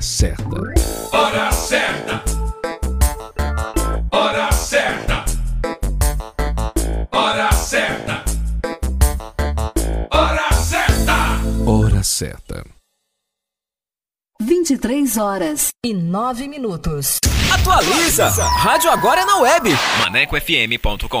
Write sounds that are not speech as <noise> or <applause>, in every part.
Hora certa. Hora certa. Hora certa. Hora certa. Hora certa. Hora certa. 23 horas e 9 minutos. Atualiza! Rádio agora é na web. ManecoFM.com.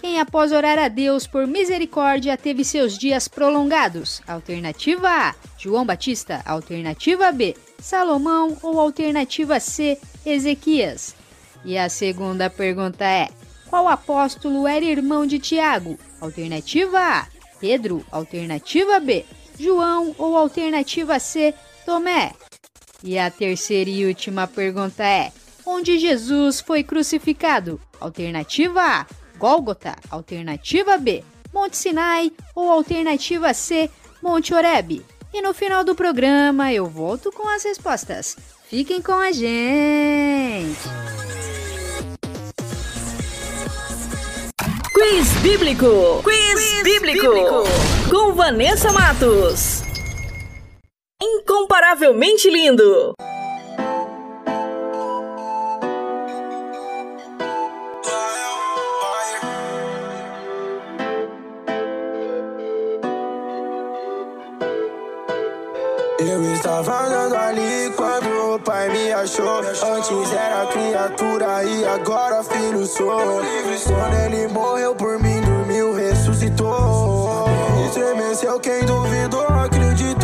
quem após orar a Deus por misericórdia teve seus dias prolongados? Alternativa A: João Batista. Alternativa B: Salomão. Ou alternativa C: Ezequias. E a segunda pergunta é: Qual apóstolo era irmão de Tiago? Alternativa A, Pedro. Alternativa B, João. Ou alternativa C, Tomé? E a terceira e última pergunta é: onde Jesus foi crucificado? Alternativa A, Gólgota. Alternativa B, Monte Sinai. Ou alternativa C, Monte Oreb? E no final do programa eu volto com as respostas. Fiquem com a gente! Quiz Bíblico. Quiz, bíblico. Com Vanessa Matos. Incomparavelmente lindo. Andando ali quando o pai me achou. Antes era criatura e agora filho sou. Quando ele morreu por mim, dormiu, ressuscitou. Estremeceu quem duvidou, acreditou.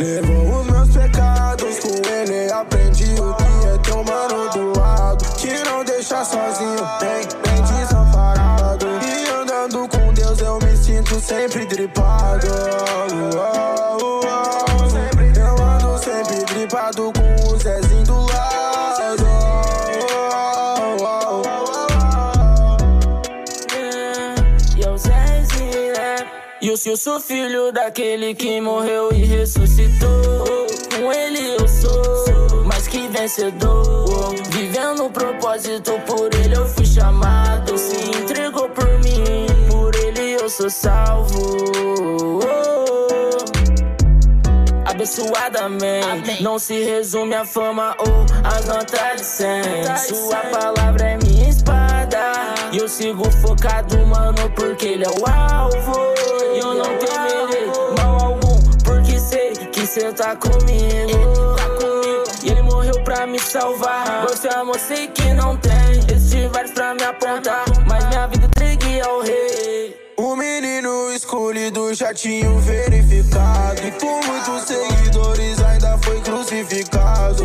Levou E eu sou- filho daquele que morreu e ressuscitou. Com ele eu sou mais que vencedor. Vivendo o propósito, por ele eu fui chamado. Se entregou por mim, por ele eu sou salvo. Abençoadamente, não se resume a fama ou as 100. Sua palavra é minha espada. E eu sigo focado, mano, porque ele é o alvo. E eu não temerei mal algum, porque sei que cê tá comigo. Tá comigo. E ele morreu pra me salvar. Você amor, sei que não tem. Existem vários pra me apontar, escolhido já tinha verificado. E por muitos seguidores ainda foi crucificado.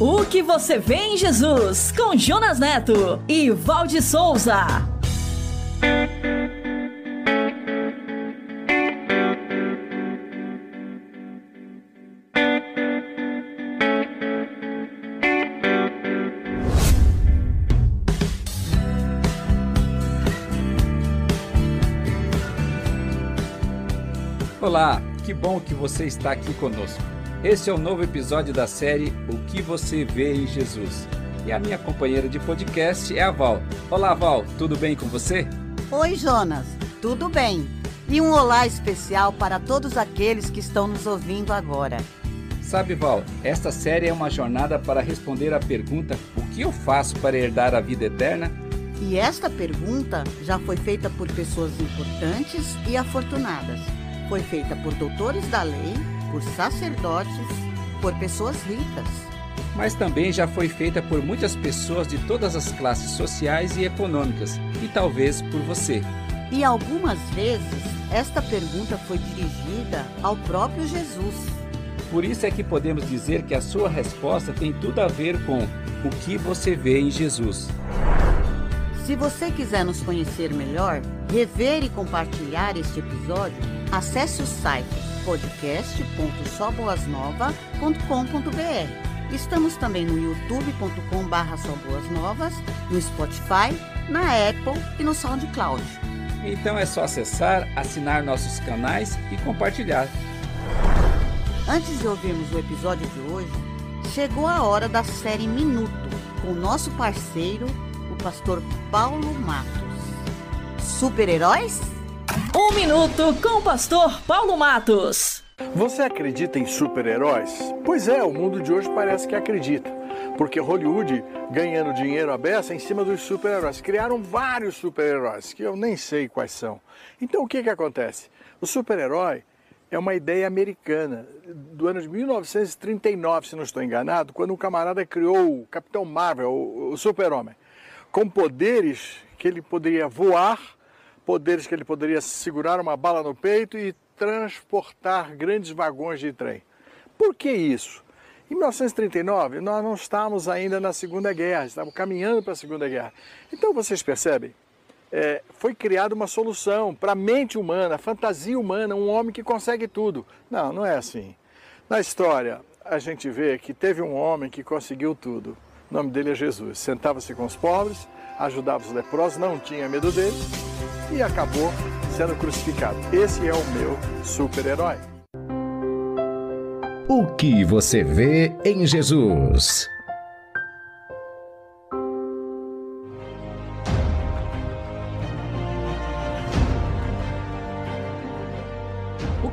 O que você vê em Jesus com Jonas Neto e Valde Souza. Olá, que bom que você está aqui conosco. Esse é o novo episódio da série O que você vê em Jesus. E a minha companheira de podcast é a Val. Olá, Val, tudo bem com você? Oi, Jonas, tudo bem? E um olá especial para todos aqueles que estão nos ouvindo agora. Sabe, Val, esta série é uma jornada para responder à pergunta: O que eu faço para herdar a vida eterna? E esta pergunta já foi feita por pessoas importantes e afortunadas. Foi feita por doutores da lei, por sacerdotes, por pessoas ricas. Mas também já foi feita por muitas pessoas de todas as classes sociais e econômicas, e talvez por você. E algumas vezes esta pergunta foi dirigida ao próprio Jesus. Por isso é que podemos dizer que a sua resposta tem tudo a ver com o que você vê em Jesus. Se você quiser nos conhecer melhor, rever e compartilhar este episódio, acesse o site podcast.soboasnova.com.br. Estamos também no youtube.com.br Novas, no Spotify, na Apple e no SoundCloud. Então é só acessar, assinar nossos canais e compartilhar. Antes de ouvirmos o episódio de hoje, chegou a hora da série Minuto, com nosso parceiro, o pastor Paulo Matos. Super-heróis? Um minuto com o pastor Paulo Matos. Você acredita em super-heróis? Pois é, o mundo de hoje parece que acredita. Porque Hollywood ganhando dinheiro à beça em cima dos super-heróis. Criaram vários super-heróis, que eu nem sei quais são. Então o que, que acontece? O super-herói é uma ideia americana, do ano de 1939, se não estou enganado, quando um camarada criou o Capitão Marvel, o, super-homem, com poderes que ele poderia voar, poderes que ele poderia segurar uma bala no peito e transportar grandes vagões de trem. Por que isso? Em 1939, nós não estávamos ainda na Segunda Guerra, estávamos caminhando para a Segunda Guerra. Então vocês percebem? É, foi criada uma solução para a mente humana, a fantasia humana, um homem que consegue tudo. Não, não é assim. Na história, a gente vê que teve um homem que conseguiu tudo. O nome dele é Jesus. Sentava-se com os pobres, ajudava os leprosos, não tinha medo deles e acabou sendo crucificado. Esse é o meu super-herói. O que você vê em Jesus?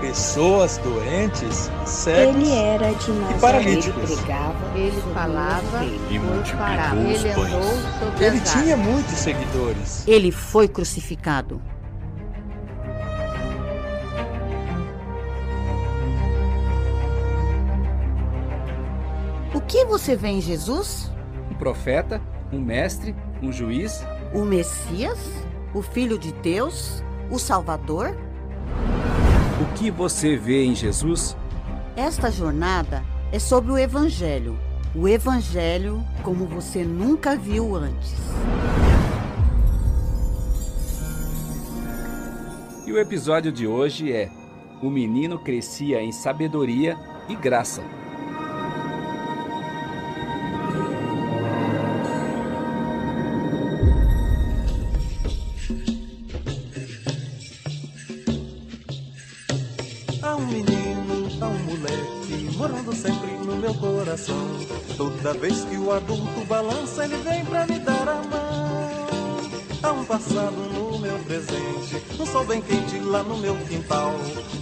pessoas doentes, cegos Ele era de e Nazaré. paralíticos. Ele falava E multiplicou Ele os andou pães. Ele tinha muitos seguidores. Ele foi crucificado. O que você vê em Jesus? Um profeta, um mestre, um juiz? O Messias? O Filho de Deus? O Salvador? O que você vê em Jesus? Esta jornada é sobre o Evangelho. O Evangelho como você nunca viu antes. E o episódio de hoje é O menino crescia em sabedoria e graça. Toda vez que o adulto balança, ele vem pra me dar a mão. Há um passado no meu presente, um sol bem quente lá no meu quintal.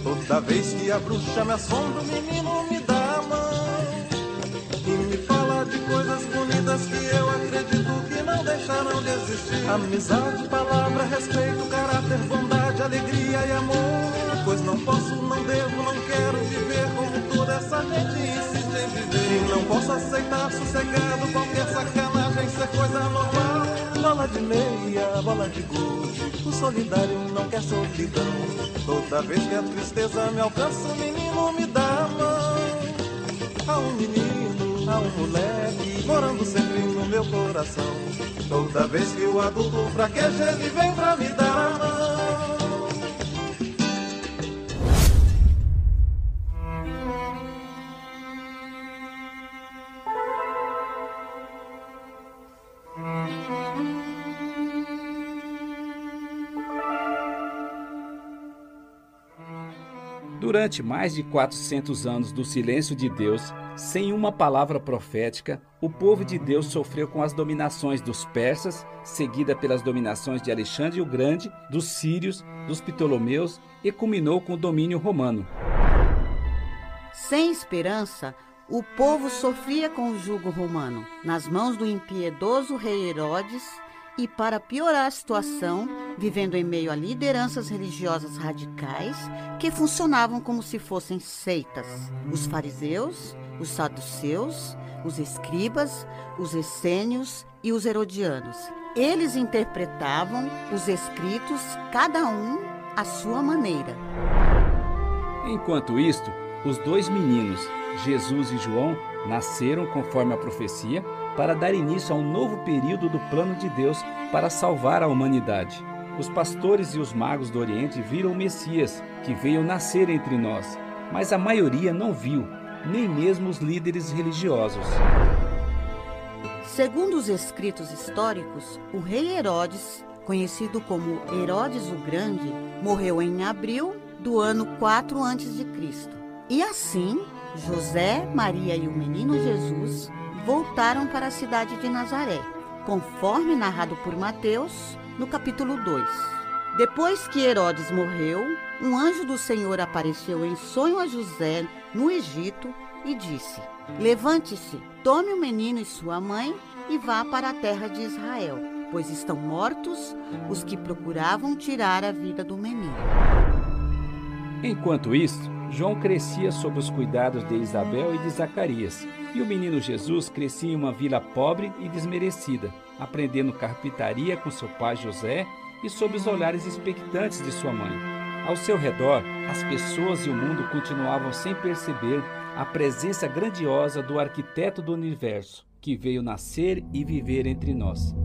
Toda vez que a bruxa me assombra, o menino me dá coisas bonitas que eu acredito que não deixarão de existir. Amizade, palavra, respeito, caráter, bondade, alegria e amor. Pois não posso, não devo, não quero viver como toda essa gente insiste em viver. E não posso aceitar sossegado qualquer sacanagem ser coisa normal. Bola de meia, bola de gude, o solidário não quer solidão. Toda vez que a tristeza me alcança, o menino me dá a mão. Há um menino, há um moleque, morando sempre no meu coração. Toda vez que o adulto fraqueja, ele vem pra me dar a mão. Durante mais de 400 anos do silêncio de Deus, sem uma palavra profética, o povo de Deus sofreu com as dominações dos persas, seguida pelas dominações de Alexandre o Grande, dos sírios, dos ptolomeus e culminou com o domínio romano. Sem esperança, o povo sofria com o jugo romano. Nas mãos do impiedoso rei Herodes, e, para piorar a situação, vivendo em meio a lideranças religiosas radicais que funcionavam como se fossem seitas. Os fariseus, os saduceus, os escribas, os essênios e os herodianos. Eles interpretavam os escritos, cada um à sua maneira. Enquanto isto, os dois meninos, Jesus e João, nasceram conforme a profecia para dar início a um novo período do plano de Deus para salvar a humanidade. Os pastores e os magos do Oriente viram o Messias, que veio nascer entre nós, mas a maioria não viu, nem mesmo os líderes religiosos. Segundo os escritos históricos, o rei Herodes, conhecido como Herodes o Grande, morreu em abril do ano 4 a.C. E assim, José, Maria e o menino Jesus voltaram para a cidade de Nazaré, conforme narrado por Mateus no capítulo 2. Depois que Herodes morreu, um anjo do Senhor apareceu em sonho a José no Egito e disse: Levante-se, tome o menino e sua mãe e vá para a terra de Israel, pois estão mortos os que procuravam tirar a vida do menino. Enquanto isso, João crescia sob os cuidados de Isabel e de Zacarias, e o menino Jesus crescia em uma vila pobre e desmerecida, aprendendo carpintaria com seu pai José e sob os olhares expectantes de sua mãe. Ao seu redor, as pessoas e o mundo continuavam sem perceber a presença grandiosa do arquiteto do universo, que veio nascer e viver entre nós.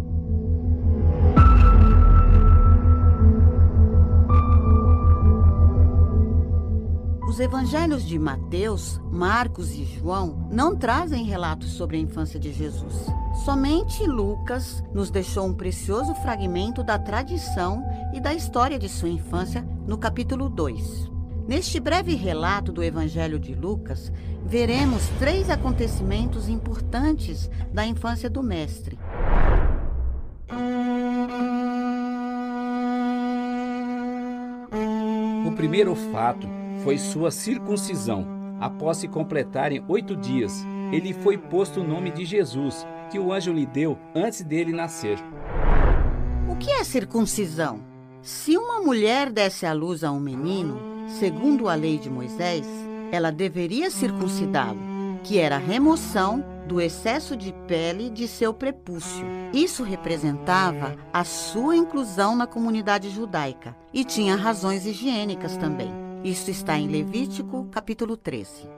Os evangelhos de Mateus, Marcos e João não trazem relatos sobre a infância de Jesus. Somente Lucas nos deixou um precioso fragmento da tradição e da história de sua infância no capítulo 2. Neste breve relato do Evangelho de Lucas, veremos três acontecimentos importantes da infância do Mestre. O primeiro fato foi sua circuncisão. Após se completarem oito dias, ele foi posto o nome de Jesus, que o anjo lhe deu antes dele nascer. O que é circuncisão? Se uma mulher desse à luz a um menino, segundo a lei de Moisés, ela deveria circuncidá-lo, que era a remoção do excesso de pele de seu prepúcio. Isso representava a sua inclusão na comunidade judaica e tinha razões higiênicas também. Isso está em Levítico, capítulo 13.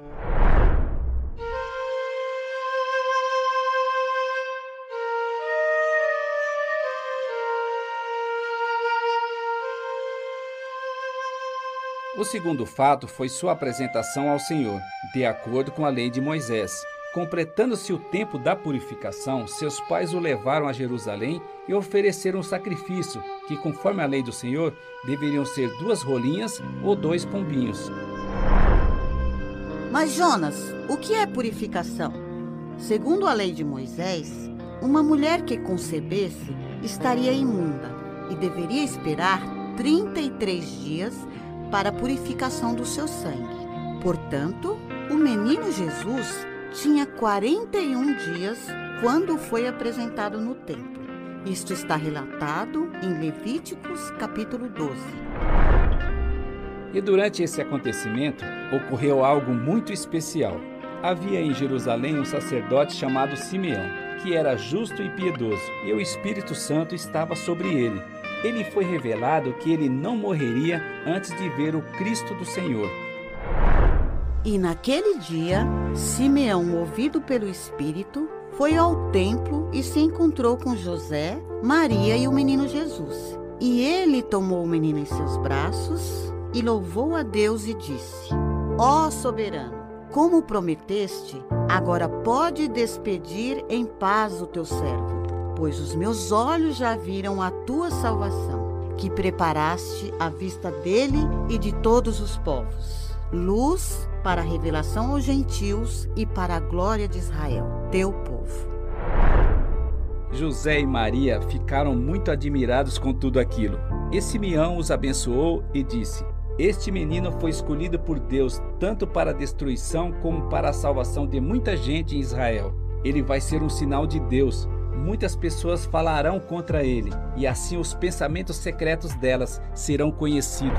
O segundo fato foi sua apresentação ao Senhor, de acordo com a lei de Moisés. Completando-se o tempo da purificação, seus pais o levaram a Jerusalém e ofereceram um sacrifício, que, conforme a lei do Senhor, deveriam ser duas rolinhas ou dois pombinhos. Mas, Jonas, o que é purificação? Segundo a lei de Moisés, uma mulher que concebesse estaria imunda e deveria esperar 33 dias para a purificação do seu sangue. Portanto, o menino Jesus tinha 41 dias quando foi apresentado no templo. Isto está relatado em Levíticos capítulo 12. E durante esse acontecimento ocorreu algo muito especial. Havia em Jerusalém um sacerdote chamado Simeão, que era justo e piedoso, e o Espírito Santo estava sobre ele. Ele foi revelado que ele não morreria antes de ver o Cristo do Senhor. E naquele dia, Simeão, movido pelo Espírito, foi ao templo e se encontrou com José, Maria e o menino Jesus. E ele tomou o menino em seus braços e louvou a Deus e disse: Ó soberano, como prometeste, agora pode despedir em paz o teu servo, pois os meus olhos já viram a tua salvação, que preparaste à vista dele e de todos os povos luz para a revelação aos gentios e para a glória de Israel, teu povo. José e Maria ficaram muito admirados com tudo aquilo. E Simeão os abençoou e disse: Este menino foi escolhido por Deus tanto para a destruição como para a salvação de muita gente em Israel. Ele vai ser um sinal de Deus. muitas pessoas falarão contra ele, e assim os pensamentos secretos delas serão conhecidos.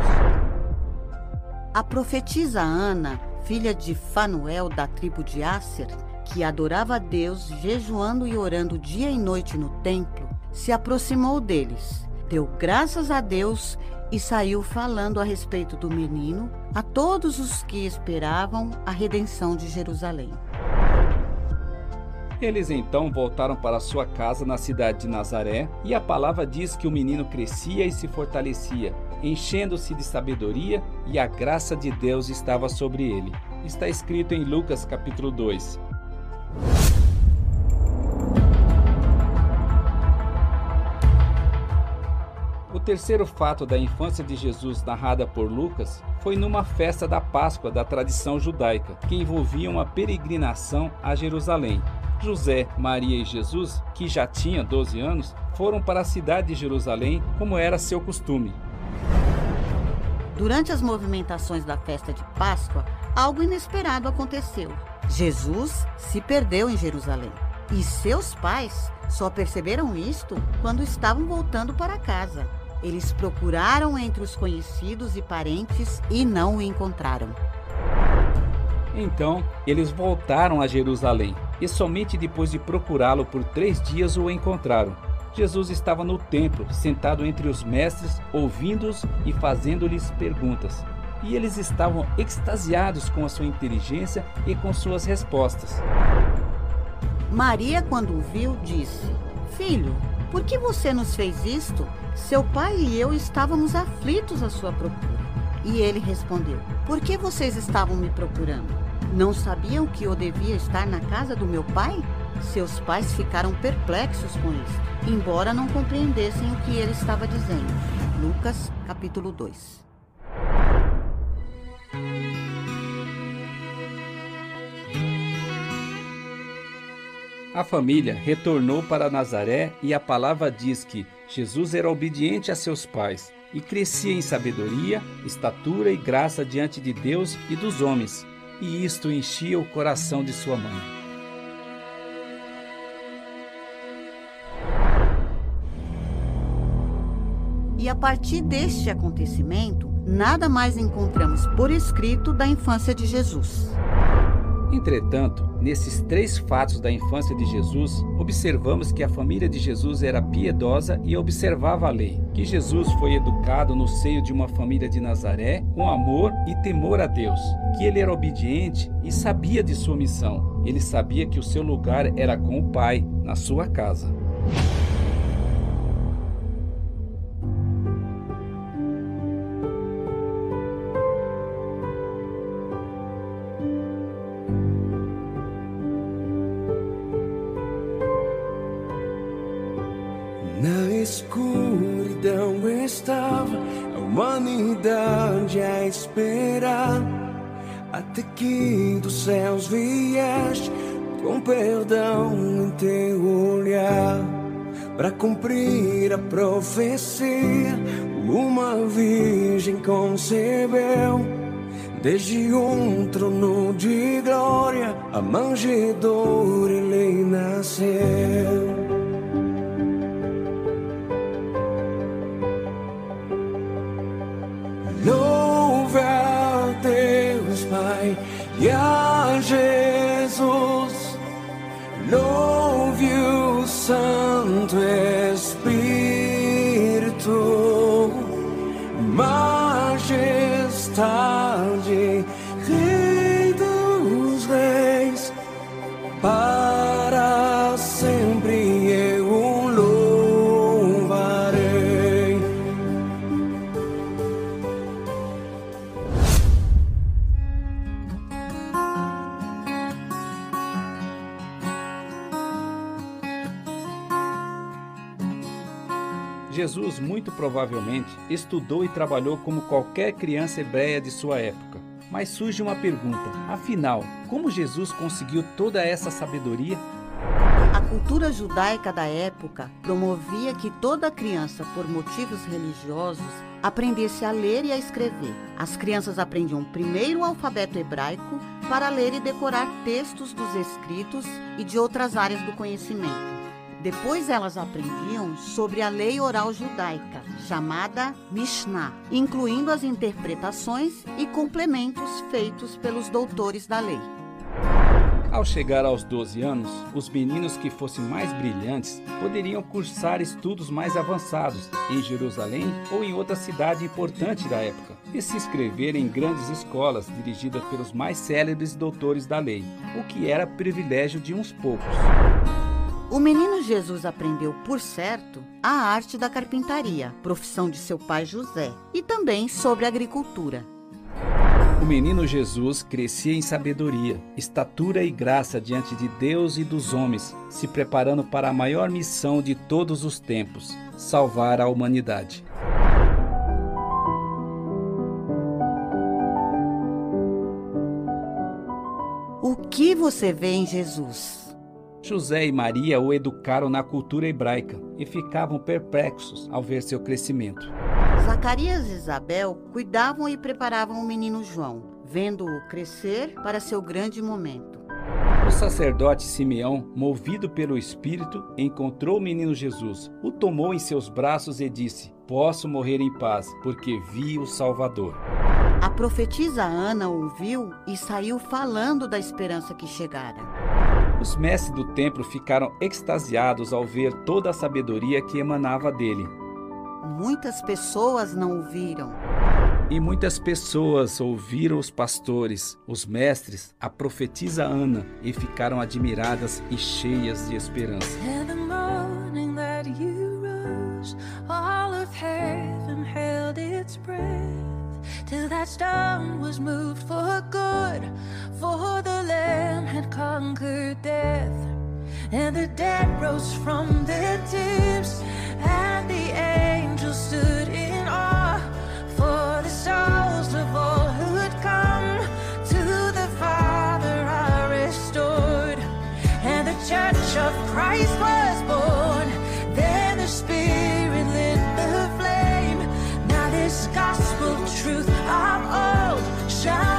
A profetisa Ana, filha de Fanuel da tribo de Asser, que adorava a Deus jejuando e orando dia e noite no templo, se aproximou deles, deu graças a Deus e saiu falando a respeito do menino a todos os que esperavam a redenção de Jerusalém. Eles então voltaram para sua casa na cidade de Nazaré, e a palavra diz que o menino crescia e se fortalecia, enchendo-se de sabedoria, e a graça de Deus estava sobre ele. Está escrito em Lucas capítulo 2. O terceiro fato da infância de Jesus narrada por Lucas foi numa festa da Páscoa da tradição judaica, que envolvia uma peregrinação a Jerusalém. José, Maria e Jesus, que já tinha 12 anos, foram para a cidade de Jerusalém, como era seu costume. Durante as movimentações da festa de Páscoa, algo inesperado aconteceu. Jesus se perdeu em Jerusalém. E seus pais só perceberam isto quando estavam voltando para casa. Eles procuraram entre os conhecidos e parentes e não o encontraram. Então, eles voltaram a Jerusalém e somente depois de procurá-lo por três dias o encontraram. Jesus estava no templo, sentado entre os mestres, ouvindo-os e fazendo-lhes perguntas. E eles estavam extasiados com a sua inteligência e com suas respostas. Maria, quando o viu, disse: Filho, por que você nos fez isto? Seu pai e eu estávamos aflitos à sua procura. E ele respondeu: Por que vocês estavam me procurando? Não sabiam que eu devia estar na casa do meu pai? Seus pais ficaram perplexos com isso, embora não compreendessem o que ele estava dizendo. Lucas, capítulo 2. A família retornou para Nazaré e a palavra diz que Jesus era obediente a seus pais e crescia em sabedoria, estatura e graça diante de Deus e dos homens, e isto enchia o coração de sua mãe. E a partir deste acontecimento, nada mais encontramos por escrito da infância de Jesus. Entretanto, nesses três fatos da infância de Jesus, observamos que a família de Jesus era piedosa e observava a lei, que Jesus foi educado no seio de uma família de Nazaré com amor e temor a Deus, que ele era obediente e sabia de sua missão. Ele sabia que o seu lugar era com o Pai, na sua casa. Céus vieste com perdão em teu olhar para cumprir a profecia. Uma virgem concebeu desde um trono de glória a manjedoura ele nasceu. Louve a Deus Pai e Santo muito provavelmente, estudou e trabalhou como qualquer criança hebreia de sua época. Mas surge uma pergunta: afinal, como Jesus conseguiu toda essa sabedoria? A cultura judaica da época promovia que toda criança, por motivos religiosos, aprendesse a ler e a escrever. As crianças aprendiam primeiro o alfabeto hebraico para ler e decorar textos dos escritos e de outras áreas do conhecimento. Depois elas aprendiam sobre a lei oral judaica, chamada Mishnah, incluindo as interpretações e complementos feitos pelos doutores da lei. Ao chegar aos 12 anos, os meninos que fossem mais brilhantes poderiam cursar estudos mais avançados em Jerusalém ou em outra cidade importante da época e se inscrever em grandes escolas dirigidas pelos mais célebres doutores da lei, o que era privilégio de uns poucos. O menino Jesus aprendeu, por certo, a arte da carpintaria, profissão de seu pai José, e também sobre agricultura. O menino Jesus crescia em sabedoria, estatura e graça diante de Deus e dos homens, se preparando para a maior missão de todos os tempos: salvar a humanidade. O que você vê em Jesus? José e Maria o educaram na cultura hebraica e ficavam perplexos ao ver seu crescimento. Zacarias e Isabel cuidavam e preparavam o menino João, vendo-o crescer para seu grande momento. O sacerdote Simeão, movido pelo Espírito, encontrou o menino Jesus, o tomou em seus braços e disse: Posso morrer em paz, porque vi o Salvador. A profetisa Ana ouviu e saiu falando da esperança que chegara. Os mestres do templo ficaram extasiados ao ver toda a sabedoria que emanava dele. Muitas pessoas não o viram. E muitas pessoas ouviram os pastores, os mestres, a profetisa Ana e ficaram admiradas e cheias de esperança. And the morning that you rose, all of heaven held its breath. Till that stone was moved for good, for Lamb had conquered death. And the dead rose from their tombs, and the angels stood in awe. For the souls of all who had come to the Father are restored. And the church of Christ was born. Then the Spirit lit the flame. Now this gospel truth of old shall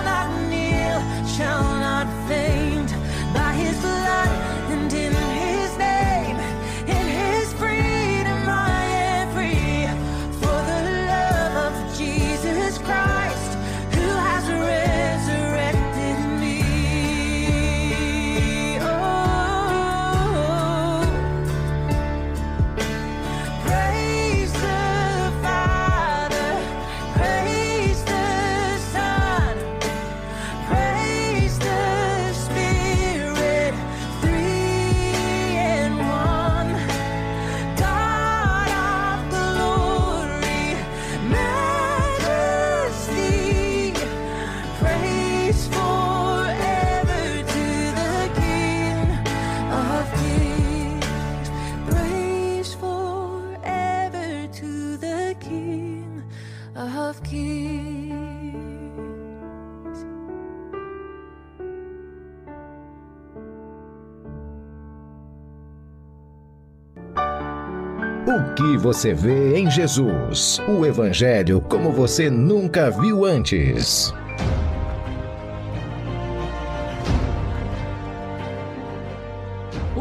que você vê em Jesus? O Evangelho como você nunca viu antes.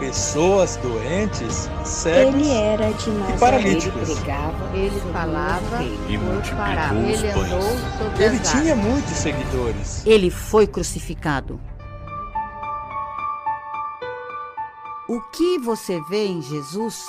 pessoas doentes, cegos Ele era de e paralíticos. Ele falava E multiplicou os Ele pães. Ele tinha muitos seguidores. Ele foi crucificado. O que você vê em Jesus?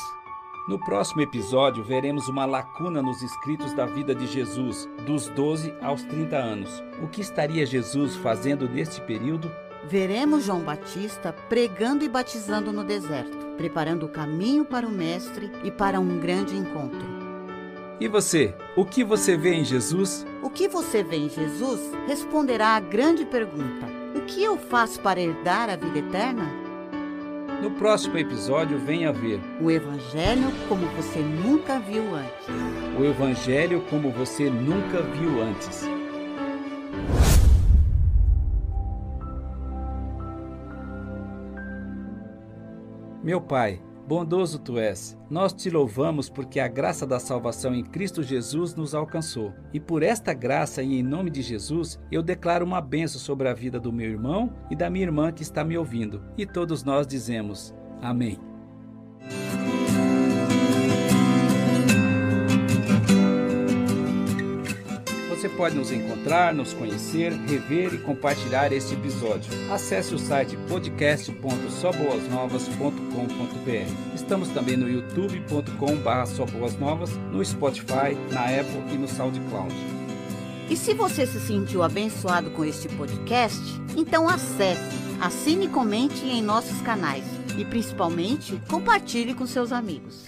No próximo episódio, veremos uma lacuna nos escritos da vida de Jesus, dos 12 aos 30 anos. O que estaria Jesus fazendo neste período? Veremos João Batista pregando e batizando no deserto, preparando o caminho para o Mestre e para um grande encontro. E você? O que você vê em Jesus? O que você vê em Jesus responderá à grande pergunta: O que eu faço para herdar a vida eterna? No próximo episódio, venha ver O Evangelho como você nunca viu antes. o Evangelho como você nunca viu antes. Meu Pai, bondoso tu és, nós te louvamos porque a graça da salvação em Cristo Jesus nos alcançou. E por esta graça e em nome de Jesus, eu declaro uma benção sobre a vida do meu irmão e da minha irmã que está me ouvindo. E todos nós dizemos: Amém. Você pode nos encontrar, nos conhecer, rever e compartilhar este episódio. Acesse o site podcast.soboasnovas.com.br. Estamos também no youtube.com/soboasnovas, no Spotify, na Apple e no SoundCloud. E se você se sentiu abençoado com este podcast, então acesse, assine e comente em nossos canais e principalmente compartilhe com seus amigos.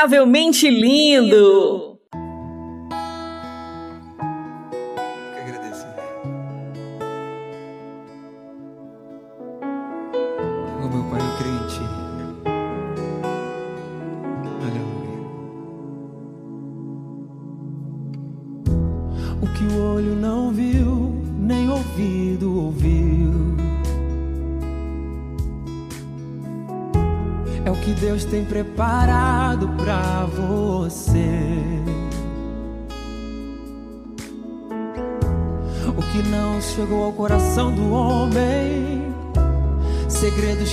Incomparavelmente lindo!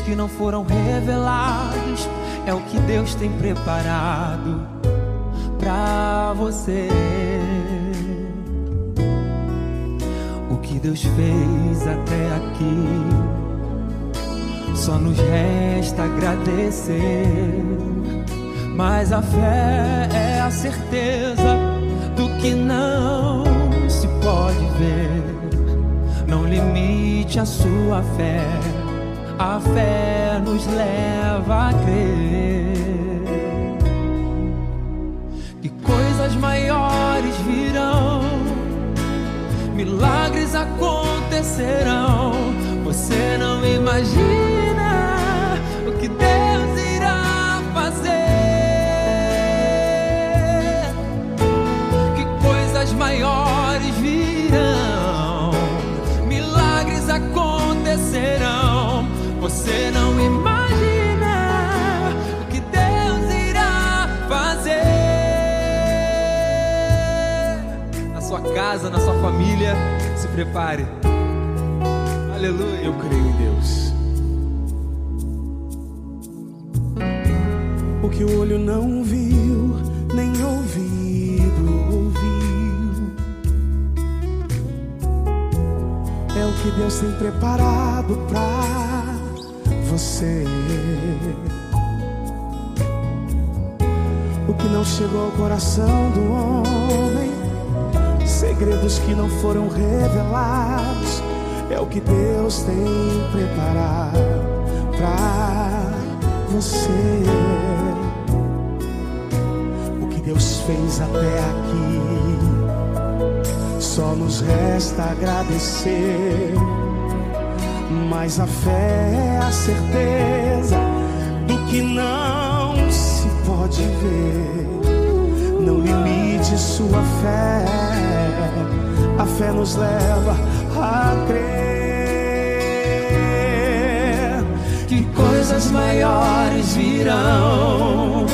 Que não foram revelados, é o que Deus tem preparado pra você. O que Deus fez até aqui, só nos resta agradecer. Mas a fé é a certeza do que não se pode ver. Não limite a sua fé, a fé nos leva a crer que coisas maiores virão, milagres acontecerão. Você não imagina o que Deus irá fazer. Que coisas maiores casa, na sua família, se prepare. Aleluia. Eu creio em Deus. O que o olho não viu, nem ouvido ouviu. É o que Deus tem preparado pra você. O que não chegou ao coração do homem, segredos que não foram revelados, é o que Deus tem preparado pra você. O que Deus fez até aqui, só nos resta agradecer. Mas a fé é a certeza do que não se pode ver. Não limite sua fé, a fé nos leva a crer que coisas maiores virão,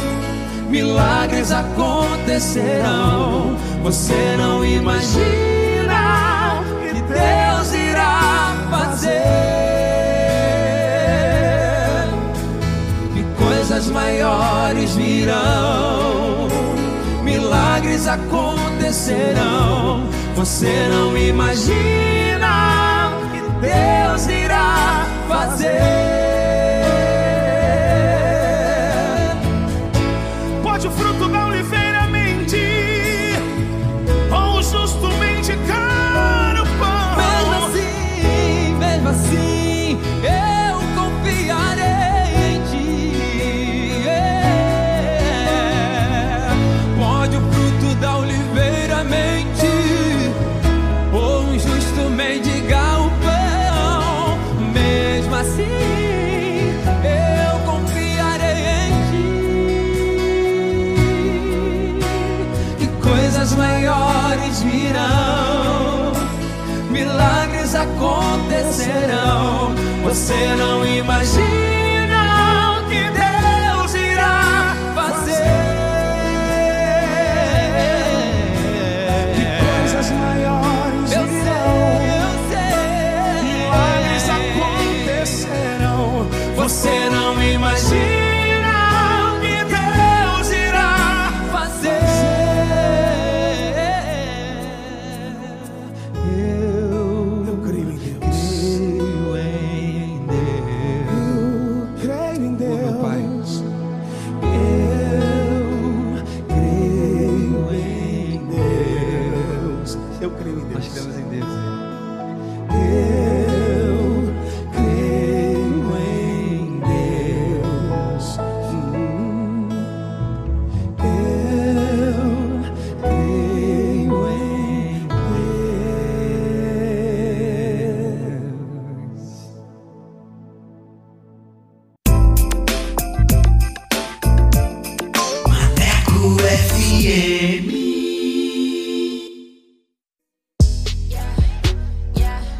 milagres acontecerão. Você não imagina que Deus irá fazer. Que coisas maiores virão, milagres acontecerão. Você não imagina o que Deus irá fazer. Acontecerão. Você não imagina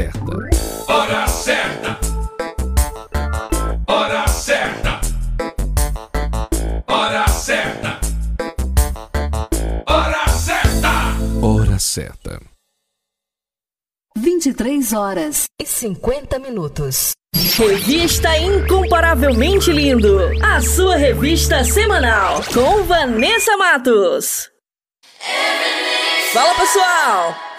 Certa. Hora certa. Hora certa. Hora certa. Hora certa. Hora certa. 23 horas e 50 minutos. Revista Incomparavelmente Lindo. A sua revista semanal com Vanessa Matos. Fala pessoal!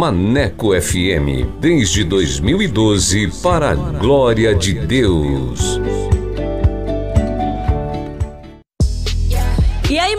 Maneco FM, desde 2012, para a glória de Deus.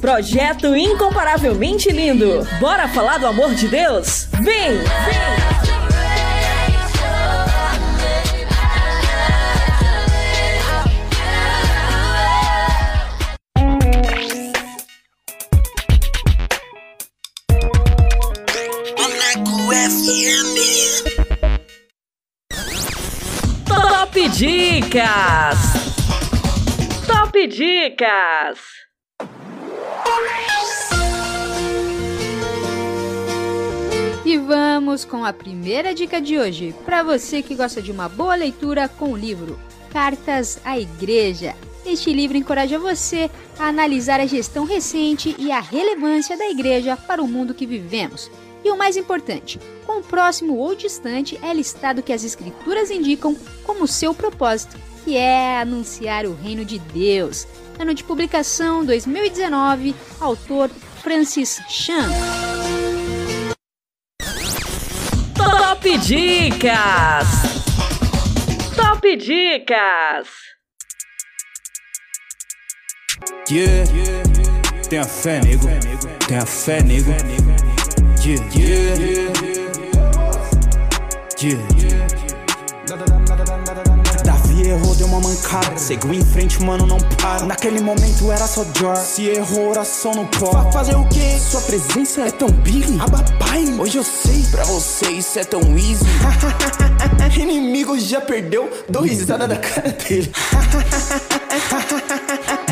Projeto Incomparavelmente Lindo. Bora falar do amor de Deus? Vem! Vem! Top Dicas! Top Dicas! E vamos com a primeira dica de hoje, para você que gosta de uma boa leitura com o livro Cartas à Igreja. Este livro encoraja você a analisar a gestão recente e a relevância da igreja para o mundo que vivemos. E o mais importante, com próximo ou distante é listado que as escrituras indicam como seu propósito, que é anunciar o reino de Deus. Ano de publicação 2019, autor Francis Chan. Top Dicas! Top Dicas! Yeah. Tenha fé, nego. Tenha fé, nego. Yeah, yeah. Yeah. Uma mancada. Seguiu em frente, mano, não para. Naquele momento era só Jor. Se errou, oração no pó. Vai fazer o quê? Sua presença é tão big. Abapai, hoje eu sei. Pra você isso é tão easy. <laughs> Inimigo já perdeu. Dou risada da cara dele. <laughs>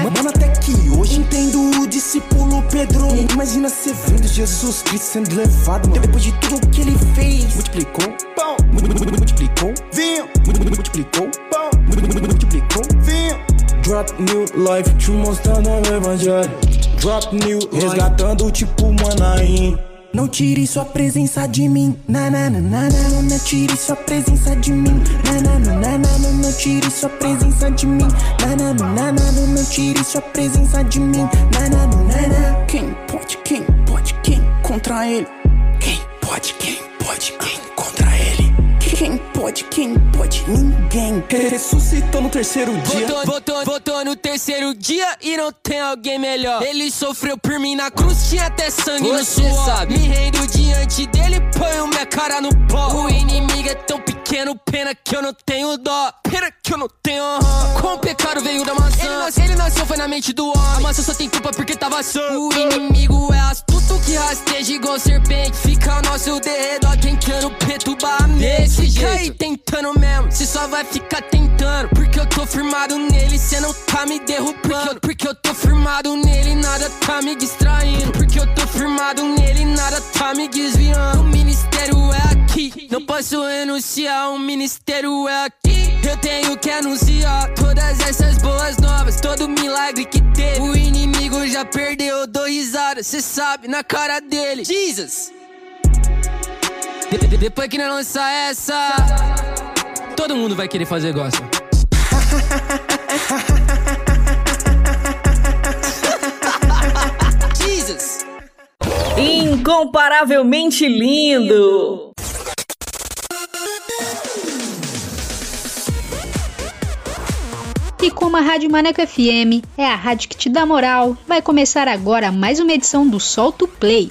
Mano, até que hoje entendo o discípulo Pedro. Imagina ser vendo Jesus Cristo sendo levado, mano. Depois de tudo que ele fez, multiplicou pão, multiplicou vinho, multiplicou pão, multiplicou vinho. Drop new life, te mostrando o evangelho. Drop new, resgatando tipo Manaim. Não tire sua presença de mim, na na na na na, não tire sua presença de mim, na na na na na, não tire sua presença de mim, na na na na não tire sua presença de mim, na na na na. Quem pode, quem pode, quem contra ele? Quem pode, quem pode? Quem pode, quem pode? Ninguém. Ressuscitou no terceiro dia. Voltou, voltou, voltou no terceiro dia e não tem alguém melhor. Ele sofreu por mim na cruz, tinha até sangue Você no suor. sabe. Me rendo diante dele, ponho minha cara no pó. O inimigo é tão pequeno, pena que eu não tenho dó. Pena que eu não tenho honra. Com o pecado veio da maçã. Ele nasceu, ele nasceu foi na mente do homem. A maçã só tem culpa porque tava sã. O inimigo é astuto que rasteja igual serpente. Fica ao nosso derredor tentando perturbar a mente. Tentando mesmo, cê só vai ficar tentando. Porque eu tô firmado nele, cê não tá me derrubando. Porque porque eu tô firmado nele, nada tá me distraindo. Porque eu tô firmado nele, nada tá me desviando. O ministério é aqui, não posso renunciar. O ministério é aqui. Eu tenho que anunciar todas essas boas novas, todo milagre que teve. O inimigo já perdeu, eu dou risada, cê sabe, na cara dele. Jesus! De- de- depois que nós lançar essa, todo mundo vai querer fazer gospel. <laughs> Jesus! Incomparavelmente lindo. E como a Rádio Maneco FM é a rádio que te dá moral, vai começar agora mais uma edição do Solto Play.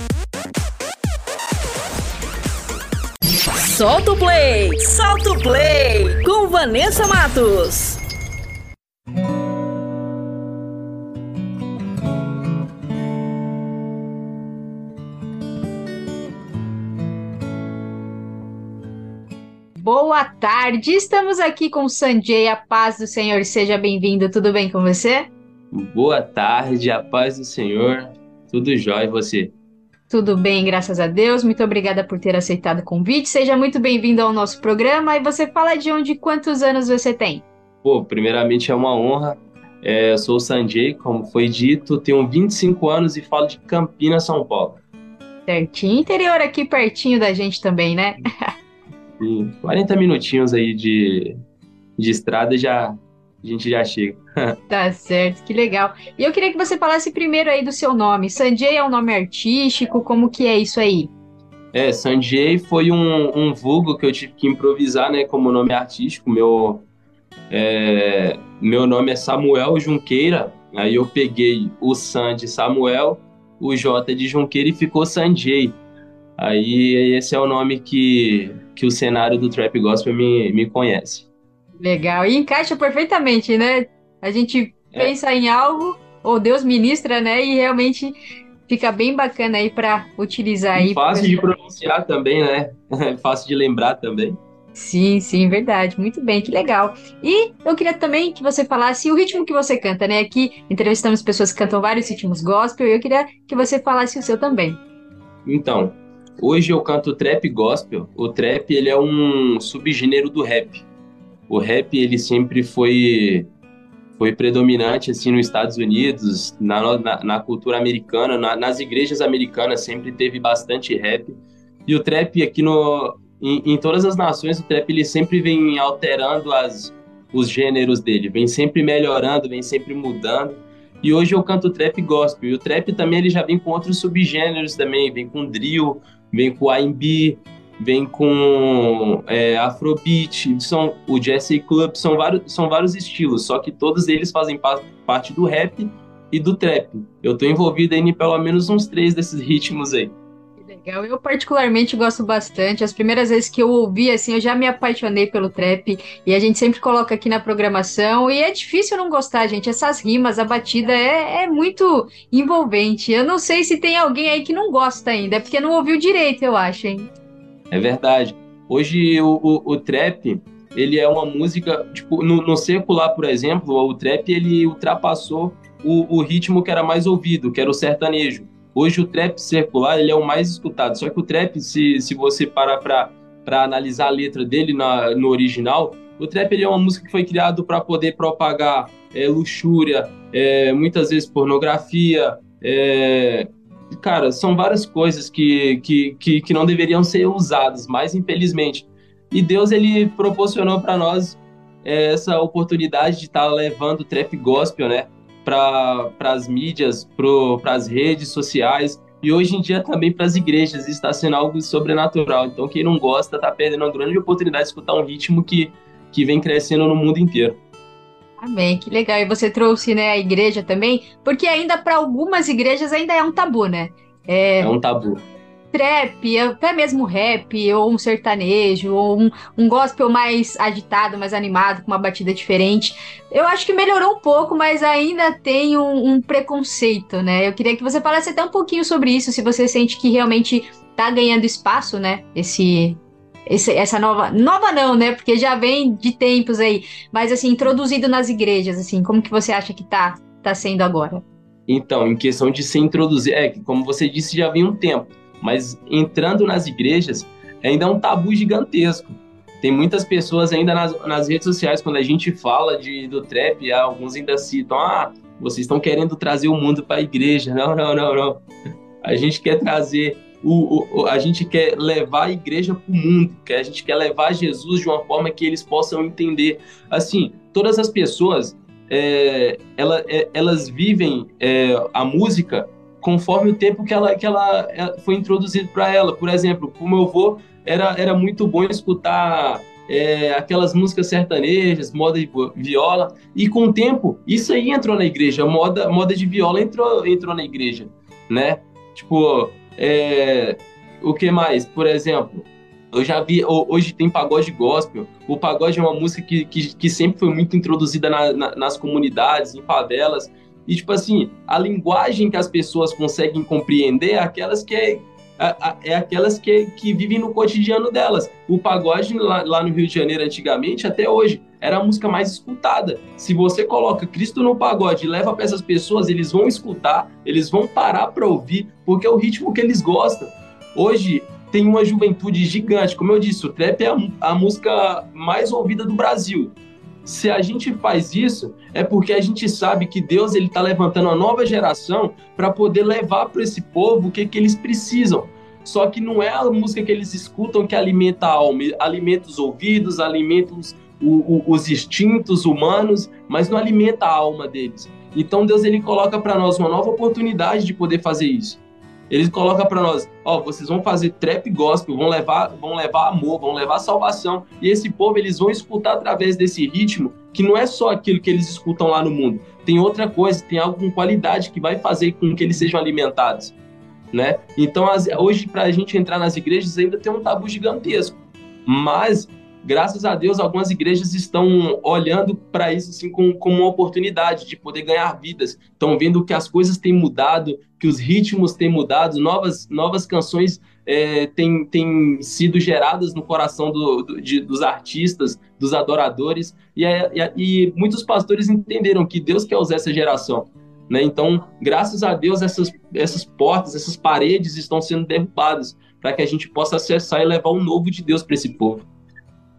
Solta o play, solta o play com Vanessa Matos. Boa tarde, estamos aqui com o Sanjay, a paz do Senhor, seja bem-vindo, tudo bem com você? Boa tarde, a paz do Senhor. Tudo jóia e você? Tudo bem, graças a Deus. Muito obrigada por ter aceitado o convite. Seja muito bem-vindo ao nosso programa. E você fala de onde e quantos anos você tem? Pô, primeiramente é uma honra. É, eu sou o Sanjay, como foi dito, tenho 25 anos e falo de Campinas, São Paulo. Certinho, interior aqui pertinho da gente também, né? E 40 minutinhos aí de, de estrada já a gente já chega. <laughs> Tá certo, que legal. E eu queria que você falasse primeiro aí do seu nome. Sanjay é um nome artístico, como que é isso aí? É, Sanjay foi um, um vulgo que eu tive que improvisar, né, como nome artístico. Meu, é, meu nome é Samuel Junqueira, aí eu peguei o San de Samuel, o J de Junqueira e ficou Sanjay. Aí esse é o nome que, que o cenário do Trap Gospel me, me conhece. Legal. E encaixa perfeitamente, né? A gente É. pensa em algo, ou Deus ministra, né? E realmente fica bem bacana aí para utilizar aí. E fácil de pronunciar também, né? <laughs> fácil de lembrar também. Sim, sim, verdade. Muito bem, que legal. E eu queria também que você falasse o ritmo que você canta, né? Aqui entrevistamos pessoas que cantam vários ritmos gospel e eu queria que você falasse o seu também. Então, hoje eu canto trap gospel. O trap, ele é um subgênero do rap. O rap, ele sempre foi foi predominante assim nos Estados Unidos, na, na, na cultura americana, na, nas igrejas americanas sempre teve bastante rap. E o trap aqui no em, em todas as nações, o trap ele sempre vem alterando as os gêneros dele, vem sempre melhorando, vem sempre mudando. E hoje eu canto trap gospel. E o trap também ele já vem com outros subgêneros também, vem com drill, vem com R&B, vem com é, Afrobeat, são o Jazz Club, são vários, são vários estilos, só que todos eles fazem pa parte do rap e do trap. Eu tô envolvido em pelo menos uns três desses ritmos aí. Legal, eu particularmente gosto bastante. As primeiras vezes que eu ouvi, assim, eu já me apaixonei pelo trap e a gente sempre coloca aqui na programação e é difícil não gostar, gente. Essas rimas, a batida é, é muito envolvente. Eu não sei se tem alguém aí que não gosta ainda, é porque não ouviu direito, eu acho, hein? É verdade. Hoje o, o, o trap, ele é uma música, tipo, no, no secular, por exemplo, o trap ele ultrapassou o, o ritmo que era mais ouvido, que era o sertanejo. Hoje o trap circular ele é o mais escutado. Só que o trap, se, se você parar para analisar a letra dele na, no original, o trap ele é uma música que foi criado para poder propagar é, luxúria, é, muitas vezes pornografia. É, cara, são várias coisas que, que, que, que não deveriam ser usadas, mas infelizmente. E Deus ele proporcionou para nós é, essa oportunidade de estar tá levando o trap gospel, né? para as mídias, para as redes sociais e hoje em dia também para as igrejas. Está sendo algo sobrenatural. Então, quem não gosta está perdendo uma grande oportunidade de escutar um ritmo que, que vem crescendo no mundo inteiro. Amém, que legal. E você trouxe né, a igreja também, porque ainda para algumas igrejas ainda é um tabu, né? É, é um tabu trap, até mesmo rap, ou um sertanejo, ou um, um gospel mais agitado, mais animado, com uma batida diferente. Eu acho que melhorou um pouco, mas ainda tem um, um preconceito, né? Eu queria que você falasse até um pouquinho sobre isso, se você sente que realmente tá ganhando espaço, né? Esse, esse, essa nova. Nova não, né? Porque já vem de tempos aí. Mas assim, introduzido nas igrejas, assim, como que você acha que tá, tá sendo agora? Então, em questão de ser introduzido, é como você disse, já vem um tempo mas entrando nas igrejas ainda é um tabu gigantesco. Tem muitas pessoas ainda nas, nas redes sociais, quando a gente fala de, do trap, alguns ainda citam: ah, vocês estão querendo trazer o mundo para a igreja. Não, não, não, não. A gente quer trazer, o, o a gente quer levar a igreja para o mundo, que a gente quer levar Jesus de uma forma que eles possam entender. Assim, todas as pessoas, é, ela, é, elas vivem é, a música conforme o tempo que ela, que ela foi introduzido para ela. Por exemplo, o meu avô era, era muito bom escutar é, aquelas músicas sertanejas, moda de viola, e com o tempo isso aí entrou na igreja, moda, moda de viola entrou, entrou na igreja, né? Tipo, é, o que mais? Por exemplo, eu já vi, hoje tem pagode gospel. O pagode é uma música que, que, que sempre foi muito introduzida na, na, nas comunidades, em favelas. E, tipo assim, a linguagem que as pessoas conseguem compreender é aquelas que é, é aquelas que, que vivem no cotidiano delas. O pagode lá, lá, no Rio de Janeiro, antigamente, até hoje, era a música mais escutada. Se você coloca Cristo no pagode e leva para essas pessoas, eles vão escutar, eles vão parar para ouvir, porque é o ritmo que eles gostam. Hoje, tem uma juventude gigante. Como eu disse, o trap é a, a música mais ouvida do Brasil. Se a gente faz isso, é porque a gente sabe que Deus ele está levantando uma nova geração para poder levar para esse povo o que, que eles precisam. Só que não é a música que eles escutam que alimenta a alma, alimenta os ouvidos, alimenta os, o, o, os instintos humanos, mas não alimenta a alma deles. Então Deus ele coloca para nós uma nova oportunidade de poder fazer isso. Ele coloca para nós, ó, vocês vão fazer trap gospel, vão levar, vão levar amor, vão levar salvação. E esse povo eles vão escutar através desse ritmo, que não é só aquilo que eles escutam lá no mundo. Tem outra coisa, tem algo com qualidade que vai fazer com que eles sejam alimentados, né? Então, as, hoje para a gente entrar nas igrejas ainda tem um tabu gigantesco. Mas graças a Deus, algumas igrejas estão olhando para isso assim, como, como uma oportunidade de poder ganhar vidas. Estão vendo que as coisas têm mudado, que os ritmos têm mudado, novas, novas canções é, têm, têm sido geradas no coração do, do, de, dos artistas, dos adoradores. E, é, e, muitos pastores entenderam que Deus quer usar essa geração. Né? Então, graças a Deus, essas, essas portas, essas paredes estão sendo derrubadas para que a gente possa acessar e levar o novo de Deus para esse povo.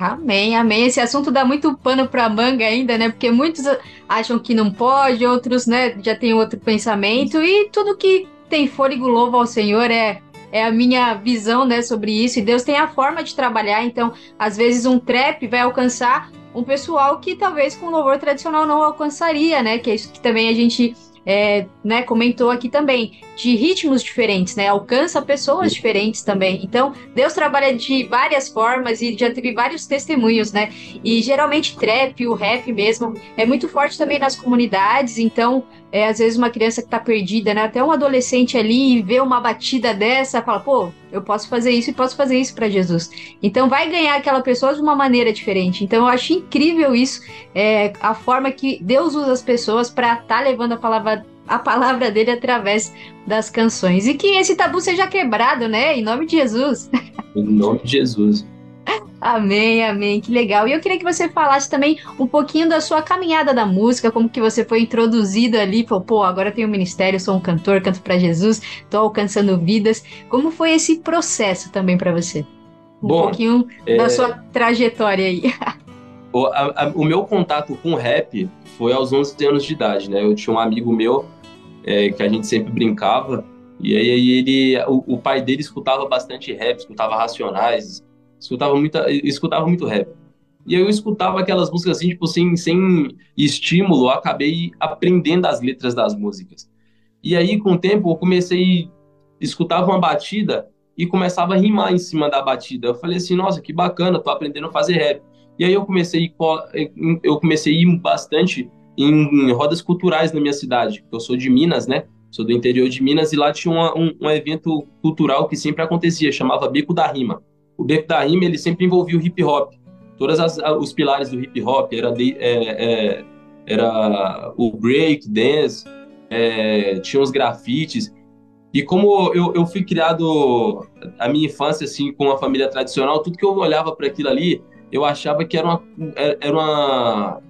Amém, amém. Esse assunto dá muito pano para manga ainda, né? Porque muitos acham que não pode, outros, né, já têm outro pensamento e tudo que tem fôlego louva ao Senhor é é a minha visão, né, sobre isso. E Deus tem a forma de trabalhar, então, às vezes um trap vai alcançar um pessoal que talvez com louvor tradicional não alcançaria, né? Que é isso que também a gente é, né, comentou aqui também, de ritmos diferentes, né? Alcança pessoas diferentes também. Então, Deus trabalha de várias formas e já teve vários testemunhos, né? E geralmente trap, o rap mesmo, é muito forte também nas comunidades. Então, é, às vezes uma criança que tá perdida, né? Até um adolescente ali vê uma batida dessa, fala, pô, eu posso fazer isso e posso fazer isso para Jesus. Então vai ganhar aquela pessoa de uma maneira diferente. Então eu acho incrível isso, é, a forma que Deus usa as pessoas para estar tá levando a palavra a palavra dele através das canções. E que esse tabu seja quebrado, né? Em nome de Jesus. Em nome de Jesus. Amém, amém, que legal. E eu queria que você falasse também um pouquinho da sua caminhada da música, como que você foi introduzido ali, falou, pô, agora eu tenho um ministério, sou um cantor, canto para Jesus, tô alcançando vidas. Como foi esse processo também para você? Um Bom, pouquinho é... da sua trajetória aí. <laughs> O, a, a, o, meu contato com rap foi aos 11 anos de idade, né? Eu tinha um amigo meu é, que a gente sempre brincava, e aí ele, o, o pai dele escutava bastante rap, escutava Racionais, escutava, muita, escutava muito rap. E eu escutava aquelas músicas assim, tipo, sem, sem estímulo, eu acabei aprendendo as letras das músicas. E aí, com o tempo, eu comecei, escutava uma batida e começava a rimar em cima da batida. Eu falei assim, nossa, que bacana, tô aprendendo a fazer rap. E aí eu comecei, eu comecei a ir bastante em rodas culturais na minha cidade. Eu sou de Minas, né? Sou do interior de Minas e lá tinha uma, um, um evento cultural que sempre acontecia, chamava Beco da Rima o Beco da Rima ele sempre envolvia o hip hop. Todos os pilares do hip hop era, de, é, é, era o break, dance, é, tinha os grafites. E como eu, eu fui criado a minha infância assim com uma família tradicional, tudo que eu olhava para aquilo ali, eu achava que era uma, era uma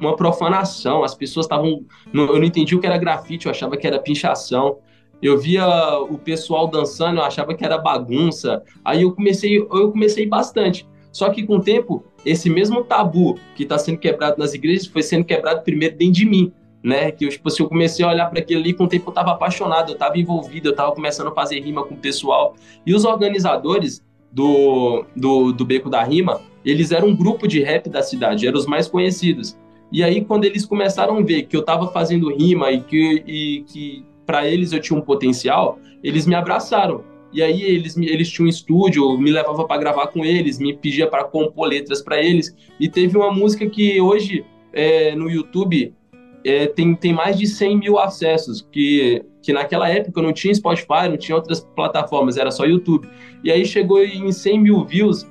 uma profanação. As pessoas estavam. Eu não entendi o que era grafite, eu achava que era pinchação. Eu via o pessoal dançando, eu achava que era bagunça. Aí eu comecei, eu comecei bastante. Só que com o tempo, esse mesmo tabu que está sendo quebrado nas igrejas foi sendo quebrado primeiro dentro de mim, né? Que eu, tipo, assim, eu comecei a olhar para aquilo ali, com o tempo eu estava apaixonado, eu estava envolvido, eu estava começando a fazer rima com o pessoal. E os organizadores do, do, do Beco da Rima, eles eram um grupo de rap da cidade, eram os mais conhecidos. E aí, quando eles começaram a ver que eu estava fazendo rima e que, e que para eles eu tinha um potencial, eles me abraçaram. E aí eles, eles tinham um estúdio, me levava para gravar com eles, me pedia para compor letras para eles. E teve uma música que hoje é, no YouTube é, tem, tem mais de 100 mil acessos, que, que naquela época não tinha Spotify, não tinha outras plataformas, era só YouTube. E aí chegou em 100 mil views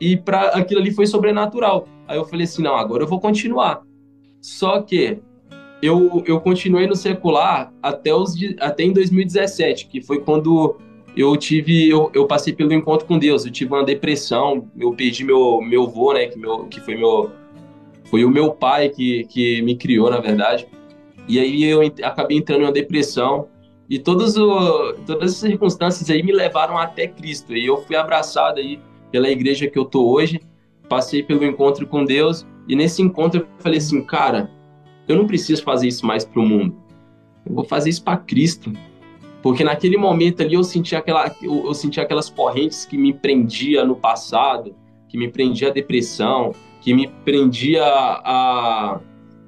e para aquilo ali foi sobrenatural. Aí eu falei assim, não, agora eu vou continuar. Só que eu, eu continuei no secular até, os, até em 2017, que foi quando eu tive, eu, eu passei pelo encontro com Deus. Eu tive uma depressão, eu perdi meu, meu avô, né, que, meu, que foi meu, foi o meu pai que, que me criou, na verdade. E aí eu acabei entrando em uma depressão e todas, o, todas as circunstâncias aí me levaram até Cristo. E eu fui abraçado aí pela igreja que eu tô hoje, passei pelo encontro com Deus e nesse encontro eu falei assim, cara, eu não preciso fazer isso mais para o mundo. Eu vou fazer isso para Cristo. Porque naquele momento ali eu senti, aquela, eu, eu senti aquelas correntes que me prendia no passado, que me prendia a depressão, que me prendia a,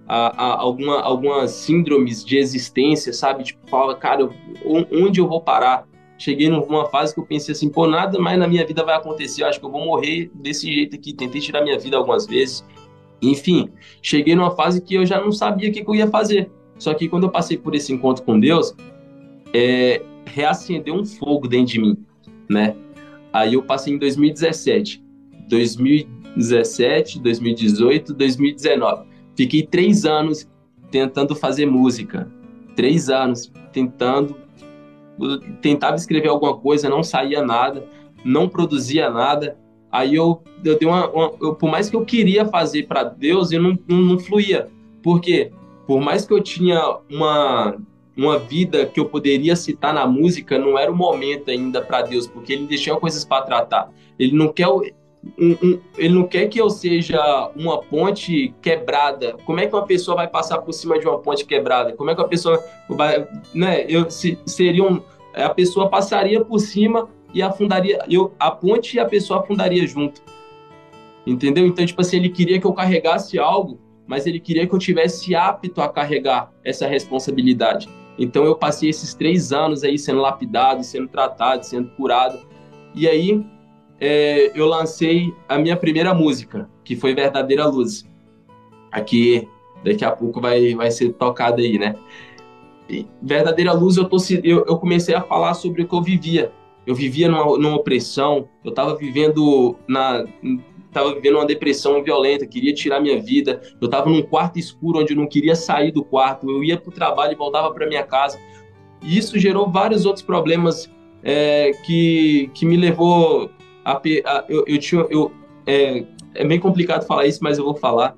a, a, alguma, algumas síndromes de existência, sabe? Tipo, fala, cara, eu, onde eu vou parar? Cheguei numa fase que eu pensei assim, pô, nada mais na minha vida vai acontecer, eu acho que eu vou morrer desse jeito aqui. Tentei tirar minha vida algumas vezes, enfim, cheguei numa fase que eu já não sabia o que, eu ia fazer. Só que quando eu passei por esse encontro com Deus, é, reacendeu um fogo dentro de mim, né? Aí eu passei em 2017, 2017, 2018, 2019. Fiquei três anos tentando fazer música. Três anos tentando. Tentava escrever alguma coisa, não saía nada, não produzia nada. Aí eu, eu dei uma, uma eu, por mais que eu queria fazer para Deus, eu não, não, não fluía. Porque por mais que eu tinha uma uma vida que eu poderia citar na música, não era o momento ainda para Deus, porque ele deixou coisas para tratar. Ele não quer um, ele não quer que eu seja uma ponte quebrada. Como é que uma pessoa vai passar por cima de uma ponte quebrada? Como é que a pessoa vai, né? Eu se, seria um, a pessoa passaria por cima e afundaria, eu, a ponte e a pessoa afundaria junto. Entendeu? Então, tipo assim, ele queria que eu carregasse algo, mas ele queria que eu tivesse apto a carregar essa responsabilidade. Então, eu passei esses três anos aí sendo lapidado, sendo tratado, sendo curado. E aí, é, eu lancei a minha primeira música, que foi Verdadeira Luz. Aqui, daqui a pouco vai, vai ser tocada aí, né? E Verdadeira Luz, eu, tô, eu, eu comecei a falar sobre o que eu vivia eu vivia numa, numa opressão, eu estava vivendo na vivendo uma depressão violenta, queria tirar minha vida. Eu estava num quarto escuro onde eu não queria sair do quarto. Eu ia para o trabalho e voltava para minha casa. E isso gerou vários outros problemas é, que, que me levou a, a eu, eu tinha eu é, é bem complicado falar isso, mas eu vou falar.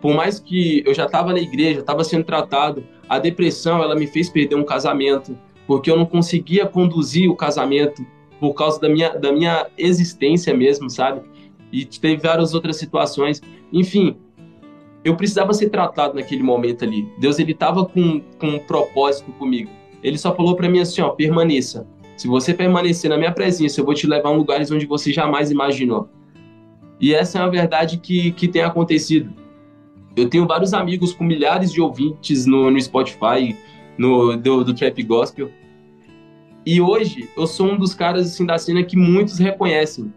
Por mais que eu já estava na igreja, estava sendo tratado, a depressão ela me fez perder um casamento, porque eu não conseguia conduzir o casamento por causa da minha, da minha existência mesmo, sabe? E teve várias outras situações. Enfim, eu precisava ser tratado naquele momento ali. Deus ele estava com, com um propósito comigo. Ele só falou para mim assim, ó, permaneça. Se você permanecer na minha presença, eu vou te levar a lugares onde você jamais imaginou. E essa é uma verdade que, que tem acontecido. Eu tenho vários amigos com milhares de ouvintes no, no Spotify, no do, do Trap Gospel. E hoje eu sou um dos caras assim da cena que muitos reconhecem.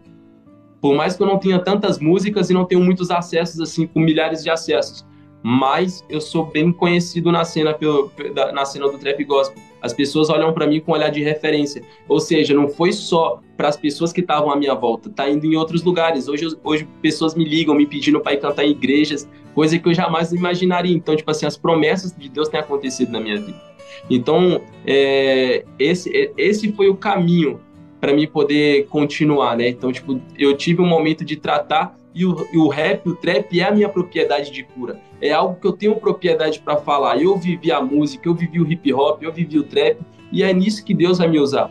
Por mais que eu não tenha tantas músicas e não tenho muitos acessos assim, com milhares de acessos, mas eu sou bem conhecido na cena pelo, na cena do trap gospel. As pessoas olham para mim com um olhar de referência. Ou seja, não foi só para as pessoas que estavam à minha volta, tá indo em outros lugares. Hoje, hoje pessoas me ligam me pedindo para ir cantar em igrejas, coisa que eu jamais imaginaria. Então, tipo assim, as promessas de Deus têm acontecido na minha vida. Então, é, esse, esse foi o caminho para mim poder continuar, né? Então, tipo, eu tive um momento de tratar e o, e o rap, o trap é a minha propriedade de cura. É algo que eu tenho propriedade para falar. Eu vivi a música, eu vivi o hip hop, eu vivi o trap e é nisso que Deus vai me usar,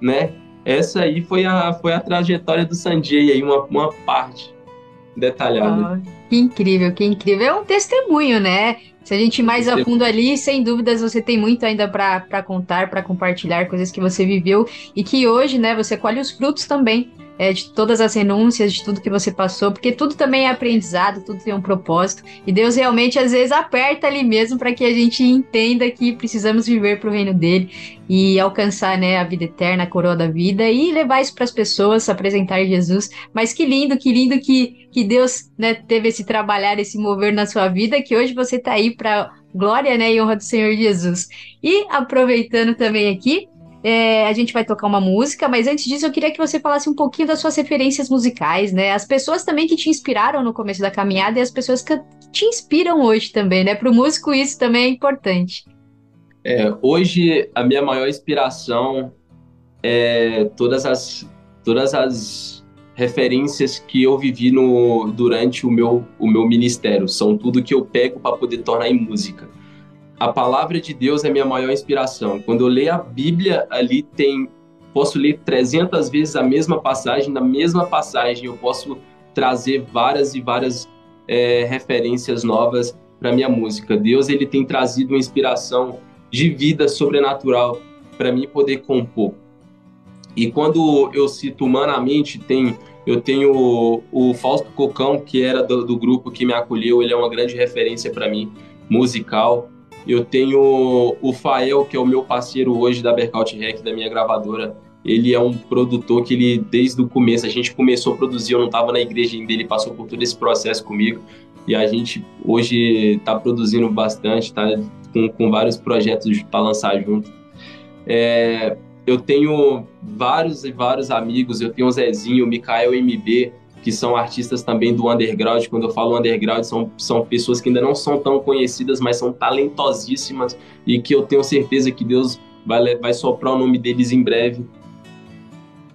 né? Essa aí foi a, foi a trajetória do Sanjay aí, uma, uma parte detalhada. Oh, que incrível, que incrível. É um testemunho, né? Se a gente ir mais a fundo ali, sem dúvidas você tem muito ainda para contar, para compartilhar coisas que você viveu e que hoje, né, você colhe os frutos também é, de todas as renúncias, de tudo que você passou, porque tudo também é aprendizado, tudo tem um propósito. E Deus realmente às vezes aperta ali mesmo para que a gente entenda que precisamos viver para o reino dele e alcançar né, a vida eterna, a coroa da vida e levar isso para as pessoas, apresentar Jesus. Mas que lindo, que lindo que, que Deus né, teve esse trabalhar, esse mover na sua vida, que hoje você está aí para glória né, e honra do Senhor Jesus. E aproveitando também aqui, é, a gente vai tocar uma música, mas antes disso eu queria que você falasse um pouquinho das suas referências musicais, né? As pessoas também que te inspiraram no começo da caminhada e as pessoas que te inspiram hoje também, né? Para o músico isso também é importante. É, hoje a minha maior inspiração é todas as todas as referências que eu vivi no durante o meu o meu ministério são tudo que eu pego para poder tornar em música a palavra de Deus é minha maior inspiração. Quando eu leio a Bíblia, ali tem. Posso ler 300 vezes a mesma passagem, na mesma passagem eu posso trazer várias e várias é, referências novas para minha música. Deus ele tem trazido uma inspiração de vida sobrenatural para mim poder compor. E quando eu cito humanamente, tem eu tenho o, o Fausto Cocão, que era do, do grupo que me acolheu, ele é uma grande referência para mim, musical. Eu tenho o Fael, que é o meu parceiro hoje da Berkout Rec, da minha gravadora. Ele é um produtor que ele, desde o começo, a gente começou a produzir, eu não estava na igreja ainda, ele passou por todo esse processo comigo. E a gente hoje está produzindo bastante, está com, com vários projetos para lançar junto. É, eu tenho vários e vários amigos, eu tenho o Zezinho, o Mikael MB, que são artistas também do underground. Quando eu falo underground, são, são pessoas que ainda não são tão conhecidas, mas são talentosíssimas e que eu tenho certeza que Deus vai, vai soprar o nome deles em breve.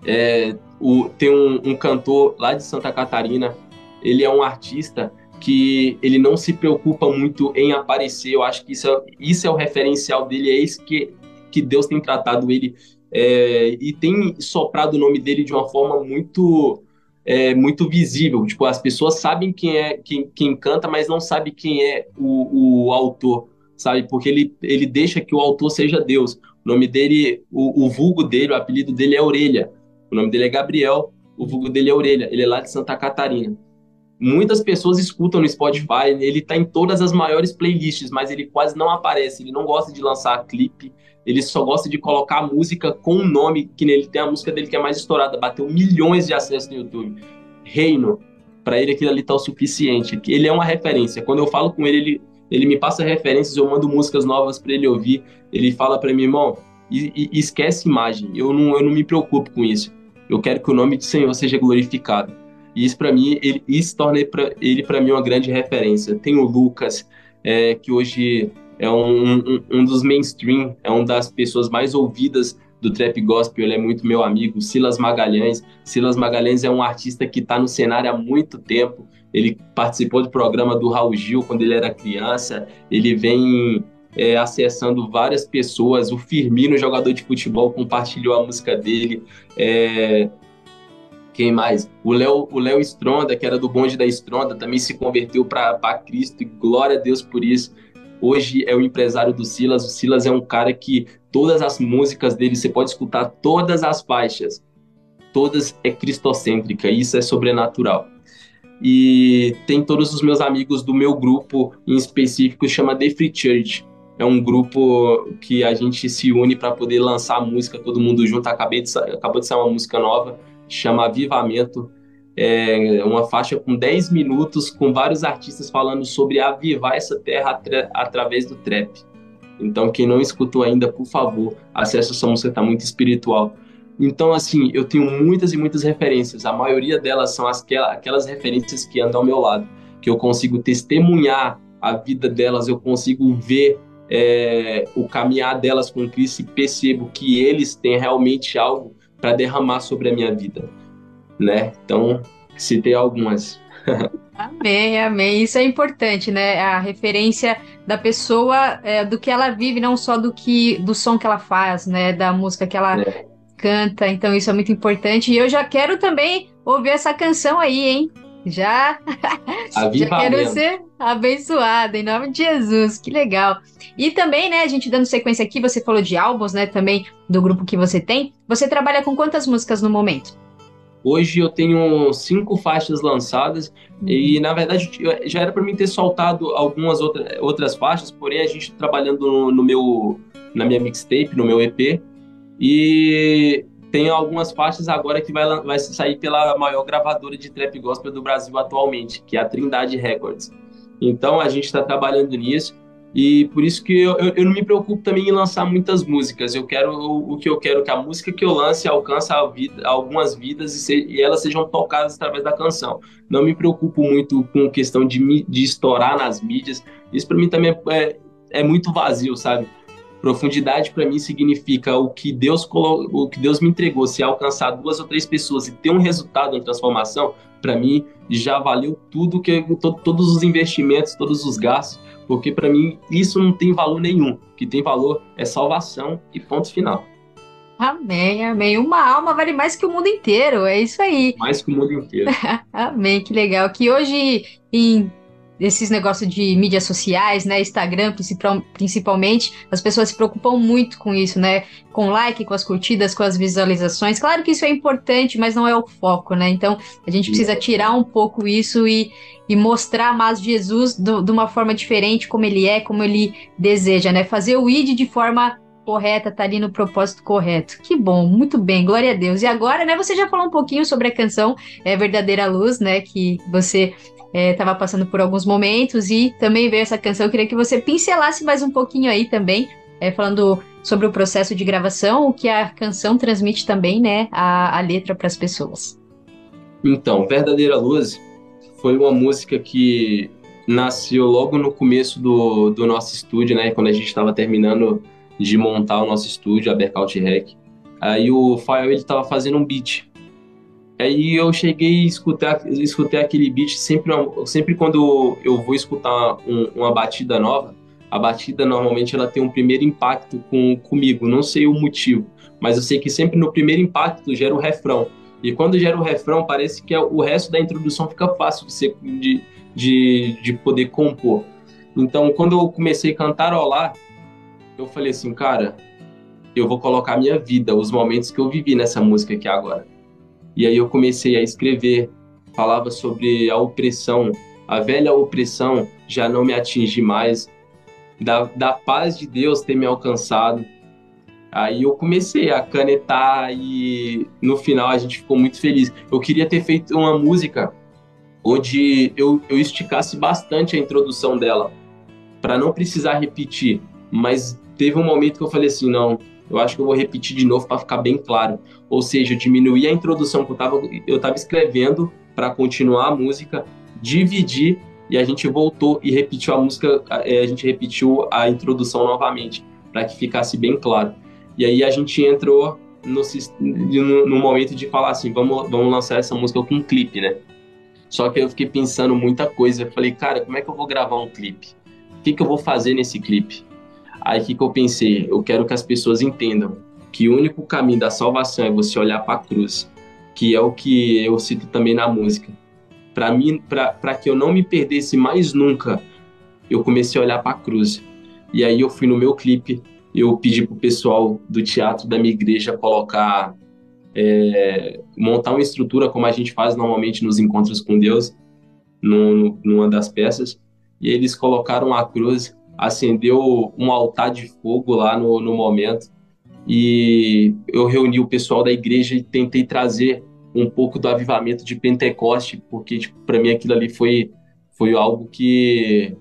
É, o, tem um, um cantor lá de Santa Catarina, ele é um artista que ele não se preocupa muito em aparecer. Eu acho que isso é, isso é o referencial dele, é isso que, que Deus tem tratado ele é, e tem soprado o nome dele de uma forma muito é, muito visível. Tipo, as pessoas sabem quem é quem, quem canta, mas não sabe quem é o, o autor, sabe? Porque ele, ele deixa que o autor seja Deus. O nome dele, o, o vulgo dele, o apelido dele é Orelha. O nome dele é Gabriel, o vulgo dele é Orelha. Ele é lá de Santa Catarina. Muitas pessoas escutam no Spotify, ele tá em todas as maiores playlists, mas ele quase não aparece, ele não gosta de lançar clipe, ele só gosta de colocar a música com o nome, que nele tem a música dele que é mais estourada, bateu milhões de acessos no YouTube. Reino, para ele aquilo ali tá o suficiente. Ele é uma referência. Quando eu falo com ele, ele, ele me passa referências, eu mando músicas novas para ele ouvir. Ele fala para mim, irmão, e, e esquece imagem. Eu não, eu não me preocupo com isso. Eu quero que o nome do Senhor seja glorificado. E isso para mim, ele, isso torna ele para mim uma grande referência. Tem o Lucas, é, que hoje é um, um, um, dos mainstream, é uma das pessoas mais ouvidas do trap gospel, ele é muito meu amigo. Silas Magalhães, Silas Magalhães é um artista que está no cenário há muito tempo. Ele participou do programa do Raul Gil quando ele era criança. Ele vem é, acessando várias pessoas. O Firmino, jogador de futebol, compartilhou a música dele. É, quem mais? O Léo o Léo Stronda, que era do bonde da Stronda, também se converteu para Cristo e glória a Deus por isso. Hoje é o empresário do Silas. O Silas é um cara que todas as músicas dele, você pode escutar todas as faixas. Todas é cristocêntrica, isso é sobrenatural. E tem todos os meus amigos do meu grupo em específico, chama The Free Church. É um grupo que a gente se une para poder lançar música todo mundo junto. Acabei de, acabou de sair uma música nova, chama Avivamento é uma faixa com 10 minutos, com vários artistas falando sobre avivar essa terra atra através do trap. Então, quem não escutou ainda, por favor, acesse essa música, tá muito espiritual. Então, assim, eu tenho muitas e muitas referências. A maioria delas são as, aquelas referências que andam ao meu lado, que eu consigo testemunhar a vida delas, eu consigo ver é, o caminhar delas com Cristo e percebo que eles têm realmente algo para derramar sobre a minha vida né? Então, citei algumas. Amém, amém. Isso é importante, né? A referência da pessoa, é, do que ela vive, não só do que do som que ela faz, né? Da música que ela é. canta. Então, isso é muito importante. E eu já quero também ouvir essa canção aí, hein? Já, <laughs> já quero ser abençoada, em nome de Jesus, que legal. E também, né, a gente dando sequência aqui, você falou de álbuns, né, também do grupo que você tem. Você trabalha com quantas músicas no momento? Hoje eu tenho cinco faixas lançadas uhum. e, na verdade, já era para mim ter soltado algumas outra, outras faixas, porém a gente trabalhando no, no meu, na minha mixtape, no meu EP, e tem algumas faixas agora que vai, vai sair pela maior gravadora de trap gospel do Brasil atualmente, que é a Trindade Records. Então a gente está trabalhando nisso. E por isso que eu, eu, eu, não me preocupo também em lançar muitas músicas. Eu quero o, o que eu quero que a música que eu lance alcance vida, algumas vidas e, se, e, elas sejam tocadas através da canção. Não me preocupo muito com questão de, de estourar nas mídias. Isso para mim também é, é, é, muito vazio, sabe? Profundidade para mim significa o que Deus o que Deus me entregou. Se alcançar duas ou três pessoas e ter um resultado, uma transformação, para mim já valeu tudo que todos os investimentos, todos os gastos porque para mim isso não tem valor nenhum. O que tem valor é salvação e ponto final. Amém, amém. Uma alma vale mais que o mundo inteiro, é isso aí. Mais que o mundo inteiro. <laughs> amém, que legal. Que hoje, em esses negócios de mídias sociais, né, Instagram principalmente, as pessoas se preocupam muito com isso, né, com like, com as curtidas, com as visualizações. Claro que isso é importante, mas não é o foco, né? Então a gente precisa tirar um pouco isso e, e mostrar mais Jesus do, de uma forma diferente, como ele é, como ele deseja, né? Fazer o id de forma correta, tá ali no propósito correto. Que bom, muito bem, glória a Deus. E agora, né, você já falou um pouquinho sobre a canção é, Verdadeira Luz, né, que você estava é, passando por alguns momentos e também veio essa canção. Eu queria que você pincelasse mais um pouquinho aí também, é, falando sobre o processo de gravação, o que a canção transmite também, né, a, a letra para as pessoas. Então, Verdadeira Luz foi uma música que nasceu logo no começo do, do nosso estúdio, né, quando a gente estava terminando de montar o nosso estúdio, a Berkout Rec. Aí o Fael ele estava fazendo um beat Aí eu cheguei e escutei, escutei aquele beat sempre, sempre quando eu vou escutar um, uma batida nova, a batida normalmente ela tem um primeiro impacto com, comigo, não sei o motivo, mas eu sei que sempre no primeiro impacto gera o refrão. E quando gera o refrão, parece que o resto da introdução fica fácil de, ser, de, de, de poder compor. Então, quando eu comecei a cantarolar, eu falei assim, cara, eu vou colocar minha vida, os momentos que eu vivi nessa música aqui agora. E aí eu comecei a escrever, falava sobre a opressão, a velha opressão já não me atinge mais, da, da paz de Deus ter me alcançado. Aí eu comecei a canetar e no final a gente ficou muito feliz. Eu queria ter feito uma música onde eu, eu esticasse bastante a introdução dela, para não precisar repetir. Mas teve um momento que eu falei assim: não, Eu acho que eu vou repetir de novo para ficar bem claro. Ou seja, eu diminuí a introdução que eu estava eu tava escrevendo para continuar a música, dividir e a gente voltou e repetiu a música, é, a gente repetiu a introdução novamente, para que ficasse bem claro. E aí a gente entrou no, no, no, momento de falar assim, vamos, vamos lançar essa música com um clipe, né? Só que eu fiquei pensando muita coisa. Eu falei, cara, como é que eu vou gravar um clipe? O que, que eu vou fazer nesse clipe? Aí que, que eu pensei, eu quero que as pessoas entendam que o único caminho da salvação é você olhar para a cruz, que é o que eu cito também na música. Para mim, para que eu não me perdesse mais nunca, eu comecei a olhar para a cruz. E aí eu fui no meu clipe, eu pedi pro pessoal do teatro da minha igreja colocar é, montar uma estrutura como a gente faz normalmente nos encontros com Deus, no, no, numa das peças, e eles colocaram a cruz acendeu um altar de fogo lá no, no momento e eu reuni o pessoal da igreja e tentei trazer um pouco do avivamento de Pentecoste, porque tipo, para mim aquilo ali foi foi algo que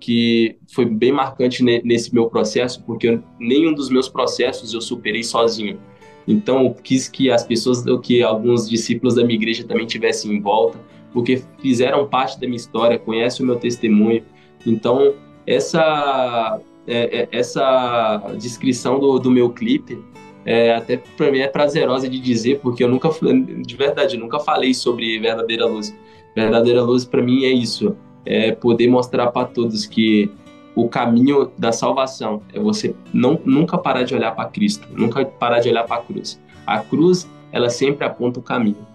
que foi bem marcante nesse meu processo, porque nenhum dos meus processos eu superei sozinho. Então, eu quis que as pessoas, que alguns discípulos da minha igreja também tivessem em volta, porque fizeram parte da minha história, conhecem o meu testemunho. Então, essa, é, é, essa descrição do, do meu clipe é, até para mim é prazerosa de dizer, porque eu nunca, de verdade, nunca falei sobre verdadeira luz. Verdadeira luz para mim é isso, é poder mostrar para todos que o caminho da salvação é você não nunca parar de olhar para Cristo, nunca parar de olhar para a cruz. A cruz, ela sempre aponta o caminho.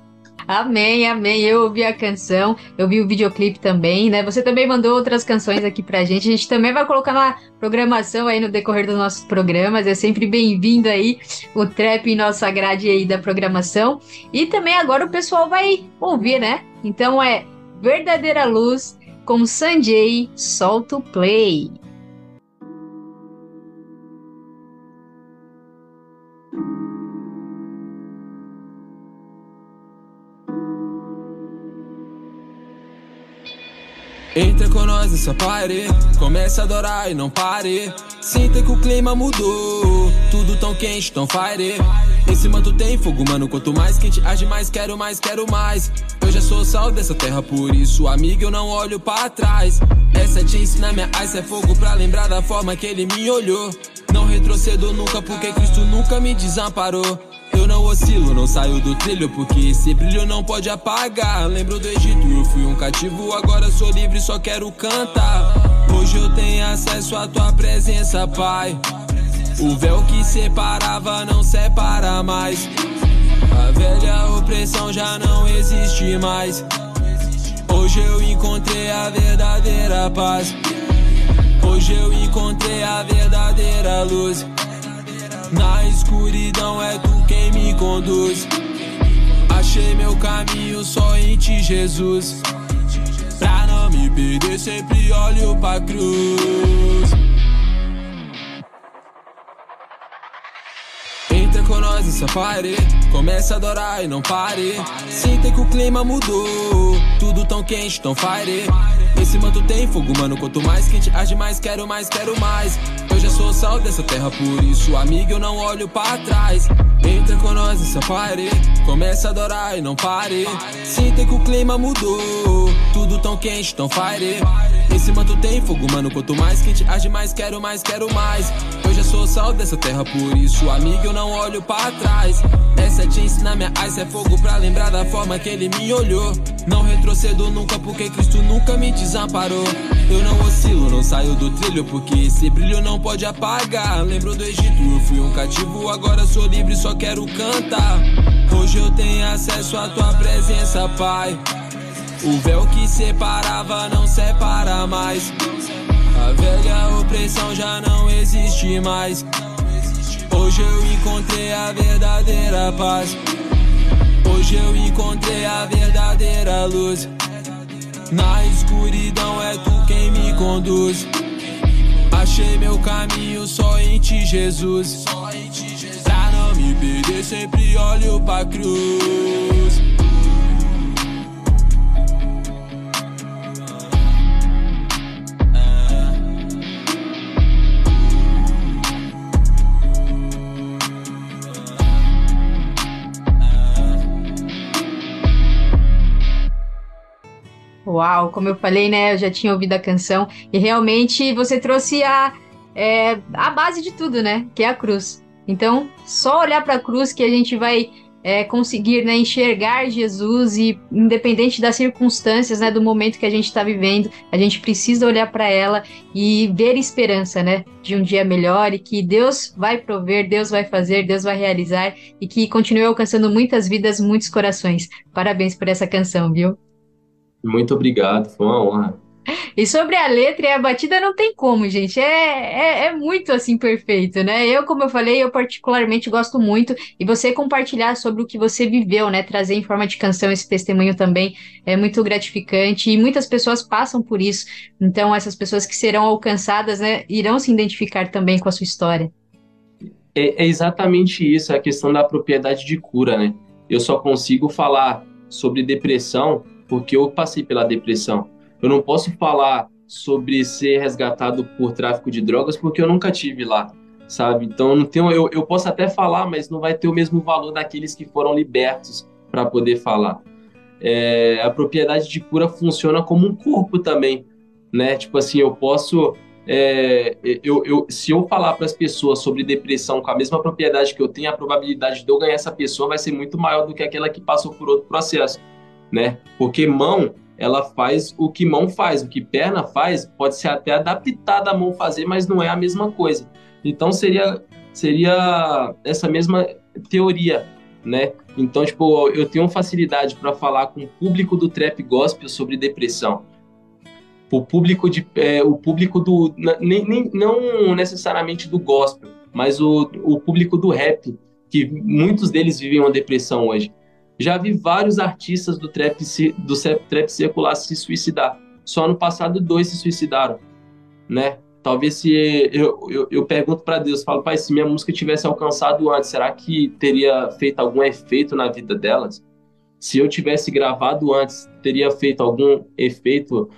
Amém, amém. Eu ouvi a canção, eu vi o videoclipe também, né? Você também mandou outras canções aqui pra gente. A gente também vai colocar na programação aí no decorrer dos nossos programas. É sempre bem-vindo aí o trap em nossa grade aí da programação. E também agora o pessoal vai ouvir, né? Então é Verdadeira Luz com Sanjay, solta o play. Entra com nós nessa party, comece a adorar e não pare. Sinta que o clima mudou, tudo tão quente, tão fire. Esse manto tem fogo, mano. Quanto mais quente, age mais, quero mais, quero mais. Eu já sou sal dessa terra, por isso, amiga, eu não olho para trás. Essa jeans na minha ice é fogo pra lembrar da forma que ele me olhou. Não retrocedo nunca, porque Cristo nunca me desamparou. Eu não oscilo, não saio do trilho, porque esse brilho não pode apagar. Lembro do Egito, eu fui um cativo, agora sou livre, só quero cantar. Hoje eu tenho acesso à tua presença, Pai. O véu que separava não separa mais. A velha opressão já não existe mais. Hoje eu encontrei a verdadeira paz. Hoje eu encontrei a verdadeira luz. Na escuridão é tu quem me conduz. Achei meu caminho só em ti, Jesus. Pra não me perder, sempre olho pra cruz. Nós nessa parede, comece a adorar e não pare. Sinta que o clima mudou, tudo tão quente, tão fire. Esse manto tem fogo, mano. Quanto mais quente, age mais, quero mais, quero mais. Eu já sou sal dessa terra, por isso, amigo, eu não olho para trás. Entra com nós nessa party, começa a adorar e não pare. Sinta que o clima mudou, tudo tão quente, tão fire. Esse manto tem fogo, mano. Quanto mais quente, age mais, quero mais, quero mais. Eu já sou sal dessa terra, por isso, amigo, eu não olho para trás. Essa jeans na minha ice é fogo pra lembrar da forma que ele me olhou. Não retrocedo nunca, porque Cristo nunca me desamparou. Eu não oscilo, não saio do trilho, porque esse brilho não pode apagar. Lembro do Egito, eu fui um cativo, agora sou livre, só quero cantar. Hoje eu tenho acesso à tua presença, Pai. O véu que separava não separa mais. A velha opressão já não existe mais. Hoje eu encontrei a verdadeira paz. Hoje eu encontrei a verdadeira luz. Na escuridão é tu quem me conduz. Achei meu caminho só em ti, Jesus. Pra não me perder, sempre olho pra cruz. Uau, como eu falei, né? Eu já tinha ouvido a canção e realmente você trouxe a, é, a base de tudo, né? Que é a cruz. Então, só olhar para a cruz que a gente vai é, conseguir né, enxergar Jesus e, independente das circunstâncias, né, do momento que a gente está vivendo, a gente precisa olhar para ela e ver esperança, né, de um dia melhor e que Deus vai prover, Deus vai fazer, Deus vai realizar e que continue alcançando muitas vidas, muitos corações. Parabéns por essa canção, viu? Muito obrigado, foi uma honra. E sobre a letra e a batida não tem como, gente. É, é, é, muito assim perfeito, né? Eu, como eu falei, eu particularmente gosto muito. E você compartilhar sobre o que você viveu, né? Trazer em forma de canção esse testemunho também é muito gratificante. E muitas pessoas passam por isso. Então, essas pessoas que serão alcançadas, né, irão se identificar também com a sua história. É, é exatamente isso, a questão da propriedade de cura, né? Eu só consigo falar sobre depressão porque eu passei pela depressão eu não posso falar sobre ser resgatado por tráfico de drogas porque eu nunca tive lá, sabe? Então não tenho, eu, eu posso até falar, mas não vai ter o mesmo valor daqueles que foram libertos para poder falar. É, a propriedade de cura funciona como um corpo também, né? Tipo assim, eu posso é, eu, eu, se eu falar para as pessoas sobre depressão com a mesma propriedade que eu tenho, a probabilidade de eu ganhar essa pessoa vai ser muito maior do que aquela que passou por outro processo, né? Porque mão ela faz o que mão faz, o que perna faz, pode ser até adaptada a mão fazer, mas não é a mesma coisa. Então seria seria essa mesma teoria, né? Então, tipo, eu tenho facilidade para falar com o público do trap gospel sobre depressão. O público de é, o público do nem, nem, não necessariamente do gospel, mas o, o público do rap, que muitos deles vivem uma depressão hoje. Já vi vários artistas do trap, do trap secular se suicidar. Só no passado, dois se suicidaram, né? Talvez se eu, eu, eu pergunto para Deus, falo, pai, se minha música tivesse alcançado antes, será que teria feito algum efeito na vida delas? Se eu tivesse gravado antes, teria feito algum efeito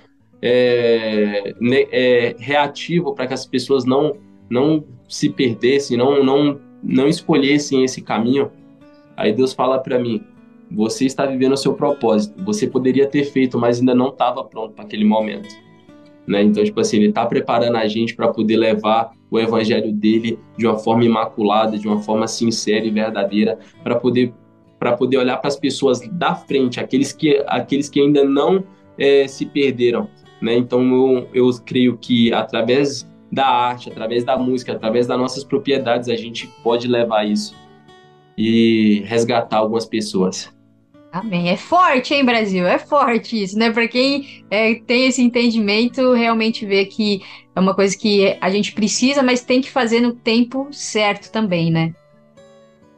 é, é, reativo para que as pessoas não não se perdessem, não não não escolhessem esse caminho? Aí Deus fala para mim, você está vivendo o seu propósito. Você poderia ter feito, mas ainda não estava pronto para aquele momento. Né? Então, tipo assim, ele está preparando a gente para poder levar o evangelho dele de uma forma imaculada, de uma forma sincera e verdadeira, para poder para poder olhar para as pessoas da frente, aqueles que aqueles que ainda não é, se perderam, né? Então, eu, eu creio que através da arte, através da música, através das nossas propriedades, a gente pode levar isso e resgatar algumas pessoas. Amém. É forte, hein, Brasil? É forte isso, né? Para quem é, tem esse entendimento, realmente vê que é uma coisa que a gente precisa, mas tem que fazer no tempo certo também, né?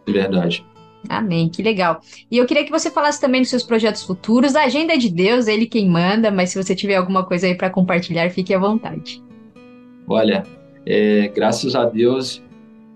Verdade. Amém, que legal. E eu queria que você falasse também dos seus projetos futuros. A agenda é de Deus, é Ele quem manda, mas se você tiver alguma coisa aí para compartilhar, fique à vontade. Olha, é, graças a Deus,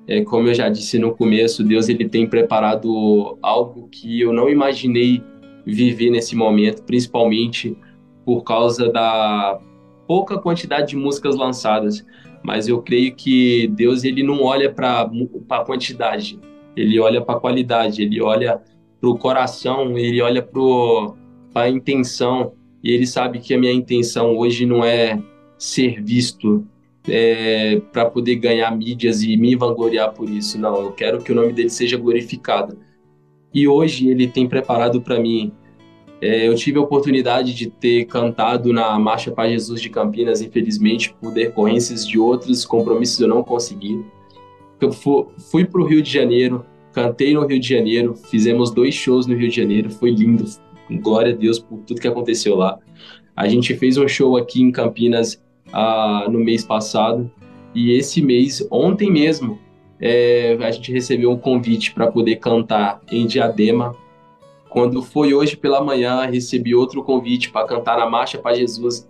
é, como eu já disse no começo, Deus ele tem preparado algo que eu não imaginei viver nesse momento, principalmente por causa da pouca quantidade de músicas lançadas. Mas eu creio que Deus ele não olha para a quantidade, ele olha para a qualidade, ele olha para o coração, ele olha para a intenção. E ele sabe que a minha intenção hoje não é ser visto, é, para poder ganhar mídias e me vangloriar por isso. Não, eu quero que o nome dele seja glorificado. E hoje ele tem preparado para mim. É, eu tive a oportunidade de ter cantado na Marcha para Jesus de Campinas, infelizmente, por decorrências de outros compromissos eu não consegui. Eu fui para o Rio de Janeiro, cantei no Rio de Janeiro, fizemos dois shows no Rio de Janeiro, foi lindo. Glória a Deus por tudo que aconteceu lá. A gente fez um show aqui em Campinas ah, no mês passado. E esse mês, ontem mesmo, é, a gente recebeu um convite para poder cantar em Diadema. Quando foi hoje pela manhã, recebi outro convite para cantar na Marcha para Jesus,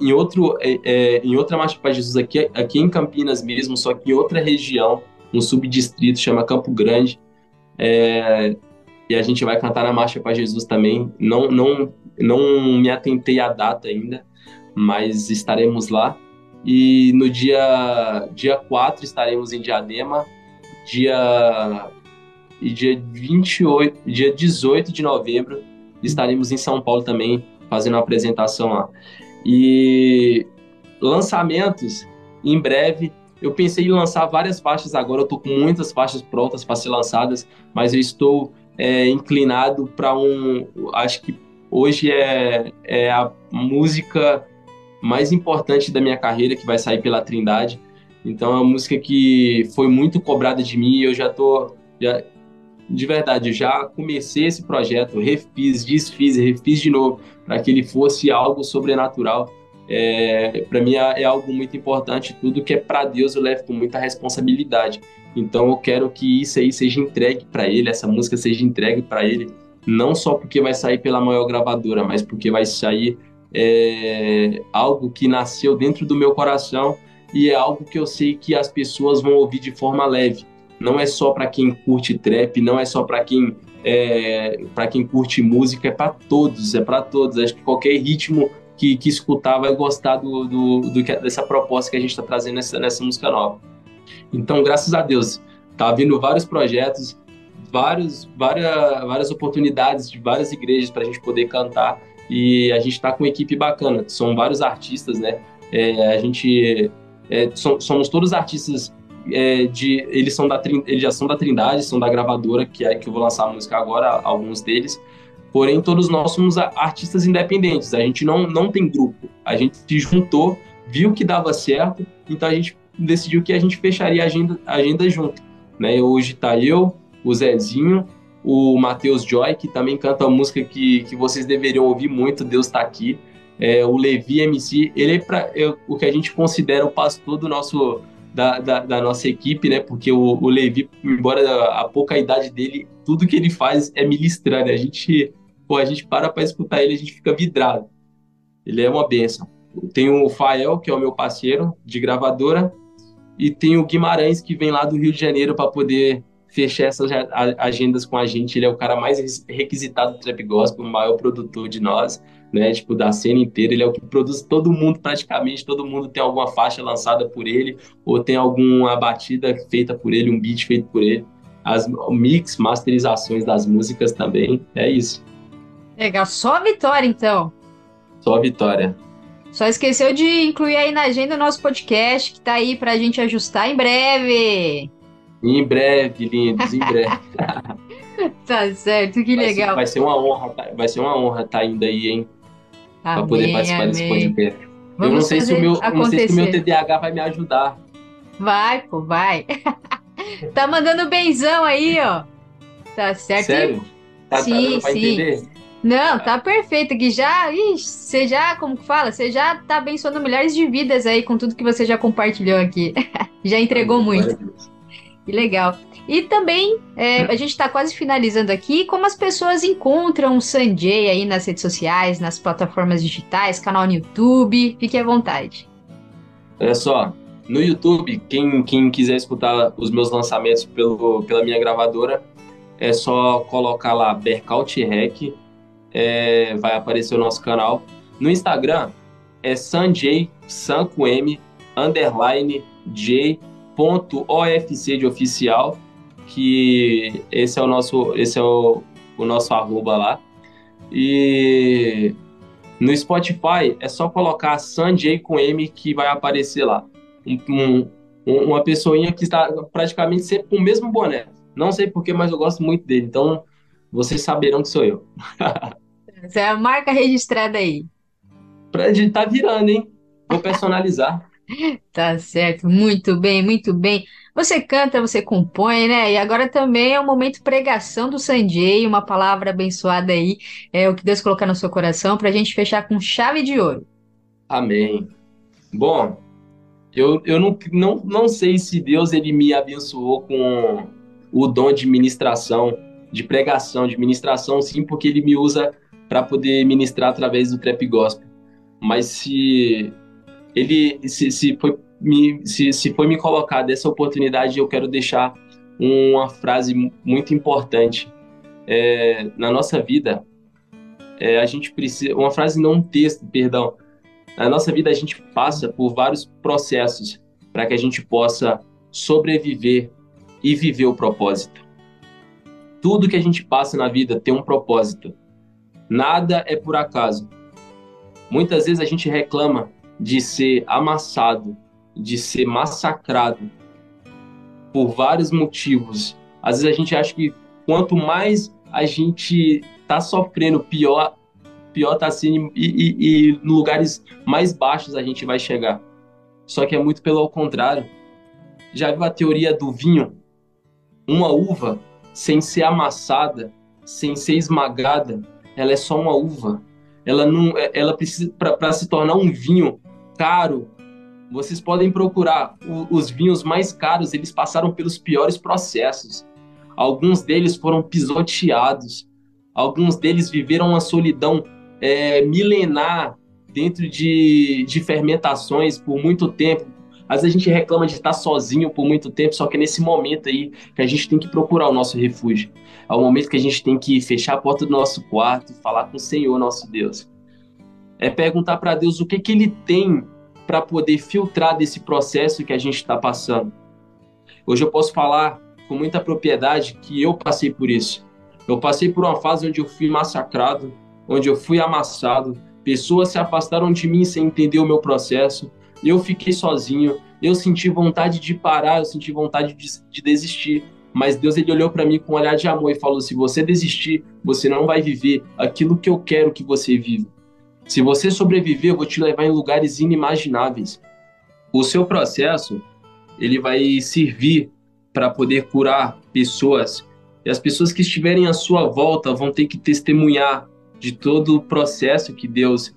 em, outro, é, é, em outra Marcha para Jesus aqui, aqui em Campinas mesmo, só que em outra região, um subdistrito, chama Campo Grande. É, e a gente vai cantar na Marcha para Jesus também. Não, não, não me atentei à data ainda, mas estaremos lá. E no dia, dia 4 estaremos em Diadema, dia, e dia 28, dia 18 de novembro estaremos em São Paulo também, fazendo uma apresentação lá. E lançamentos, em breve, eu pensei em lançar várias faixas agora, eu tô com muitas faixas prontas para ser lançadas, mas eu estou é, inclinado para um. Acho que hoje é, é a música mais importante da minha carreira que vai sair pela Trindade. Então é uma música que foi muito cobrada de mim e eu já tô. Já, de verdade, já comecei esse projeto, refiz, desfiz, refiz de novo, para que ele fosse algo sobrenatural. É, para mim é, é, algo muito importante. Tudo que é para Deus eu levo com muita responsabilidade. Então eu quero que isso aí seja entregue para Ele, essa música seja entregue para Ele, não só porque vai sair pela maior gravadora, mas porque vai sair é, algo que nasceu dentro do meu coração e é algo que eu sei que as pessoas vão ouvir de forma leve. Não é só para quem curte trap, não é só para quem é, para quem curte música, é para todos, é para todos. Acho que qualquer ritmo que, que escutar vai gostar do, do, do dessa proposta que a gente está trazendo nessa, nessa música nova. Então, graças a Deus, tá vindo vários projetos, vários, várias, várias oportunidades de várias igrejas para a gente poder cantar e a gente está com uma equipe bacana. São vários artistas, né? É, a gente é, somos todos artistas é, de eles são da eles já são da Trindade, são da gravadora que é que eu vou lançar a música agora, alguns deles. Porém, todos nós somos artistas independentes. A gente não não tem grupo. A gente se juntou, viu que dava certo, então a gente decidiu que a gente fecharia a agenda, agenda junto. Né? Hoje tá eu, o Zezinho, o Matheus Joy, que também canta uma música que, que vocês deveriam ouvir muito, Deus está aqui. É, o Levi MC, ele é, pra, é, o que a gente considera o pastor do nosso, da, da, da nossa equipe, né? Porque o, o, Levi, embora a pouca idade dele, tudo que ele faz é ministrar, né? A gente, pô, a gente para para escutar ele, a gente fica vidrado. Ele é uma benção. Tem o Fael, que é o meu parceiro de gravadora, e tem o Guimarães, que vem lá do Rio de Janeiro para poder fechar essas agendas com a gente. Ele é o cara mais requisitado do Trap Gospel, o maior produtor de nós, né? Tipo, da cena inteira. Ele é o que produz todo mundo, praticamente. Todo mundo tem alguma faixa lançada por ele, ou tem alguma batida feita por ele, um beat feito por ele. As mix, masterizações das músicas também. É isso. Legal. Só vitória, então. Só vitória. Só esqueceu de incluir aí na agenda o nosso podcast, que tá aí pra gente ajustar em breve. Em breve, lindos, em breve. <laughs> tá certo, que vai legal. Ser, vai ser uma honra, tá, vai ser uma honra estar tá indo aí, hein? Amém, pra poder participar amém. desse podcast. Vamos eu não sei, se o meu, não sei se o meu TDAH vai me ajudar. Vai, pô, vai. <laughs> tá mandando benzão aí, ó. Tá certo? Sério? Tá, sim, tá sim. Entender? Não, tá perfeito, que já, ixi, você já, como que fala? Você já tá abençoando milhares de vidas aí com tudo que você já compartilhou aqui. <laughs> já entregou muito. Que legal. E também, é, a gente está quase finalizando aqui, como as pessoas encontram o Sanjay aí nas redes sociais, nas plataformas digitais, canal no YouTube, fique à vontade. Olha só, no YouTube, quem, quem quiser escutar os meus lançamentos pelo, pela minha gravadora, é só colocar lá Bercaut Rec, é, vai aparecer o nosso canal. No Instagram é sanjay, san com M, underline, j, OFC de oficial, que esse é o nosso, esse é o, o nosso arroba lá. E no Spotify é só colocar Sanjay com M que vai aparecer lá. Um, um, uma pessoinha que está praticamente sempre com o mesmo boné. Não sei porquê, mas eu gosto muito dele. Então, vocês saberão que sou eu. Essa é a marca registrada aí. Pra tá virando, hein? Vou personalizar. Tá certo, muito bem, muito bem. Você canta, você compõe, né? E agora também é o momento pregação do Sanjay, uma palavra abençoada aí, é o que Deus colocar no seu coração para a gente fechar com chave de ouro. Amém. Bom, eu, eu não, não, não sei se Deus ele me abençoou com o dom de ministração, de pregação, de ministração, sim, porque ele me usa para poder ministrar através do trap gospel. Mas se ele se, se foi me se, se foi me colocar dessa oportunidade, eu quero deixar uma frase muito importante é, na nossa vida. É, a gente precisa uma frase não um texto, perdão. Na nossa vida a gente passa por vários processos para que a gente possa sobreviver e viver o propósito. Tudo que a gente passa na vida tem um propósito. Nada é por acaso. Muitas vezes a gente reclama de ser amassado, de ser massacrado por vários motivos. Às vezes a gente acha que quanto mais a gente tá sofrendo, pior pior tá sendo e, e, e lugares mais baixos a gente vai chegar. Só que é muito pelo contrário. Já viu a teoria do vinho? Uma uva, sem ser amassada, sem ser esmagada, ela é só uma uva. Ela não, ela precisa para se tornar um vinho caro. Vocês podem procurar o, os vinhos mais caros. Eles passaram pelos piores processos. Alguns deles foram pisoteados. Alguns deles viveram uma solidão é, milenar dentro de, de fermentações por muito tempo. Às vezes a gente reclama de estar sozinho por muito tempo, só que é nesse momento aí que a gente tem que procurar o nosso refúgio. É o momento que a gente tem que fechar a porta do nosso quarto e falar com o Senhor, nosso Deus. É perguntar para Deus o que, que Ele tem para poder filtrar desse processo que a gente está passando. Hoje eu posso falar com muita propriedade que eu passei por isso. Eu passei por uma fase onde eu fui massacrado, onde eu fui amassado, pessoas se afastaram de mim sem entender o meu processo, eu fiquei sozinho, eu senti vontade de parar, eu senti vontade de, de desistir, mas Deus ele olhou para mim com um olhar de amor e falou: se você desistir, você não vai viver aquilo que eu quero que você viva. Se você sobreviver, eu vou te levar em lugares inimagináveis. O seu processo, ele vai servir para poder curar pessoas. E as pessoas que estiverem à sua volta vão ter que testemunhar de todo o processo que Deus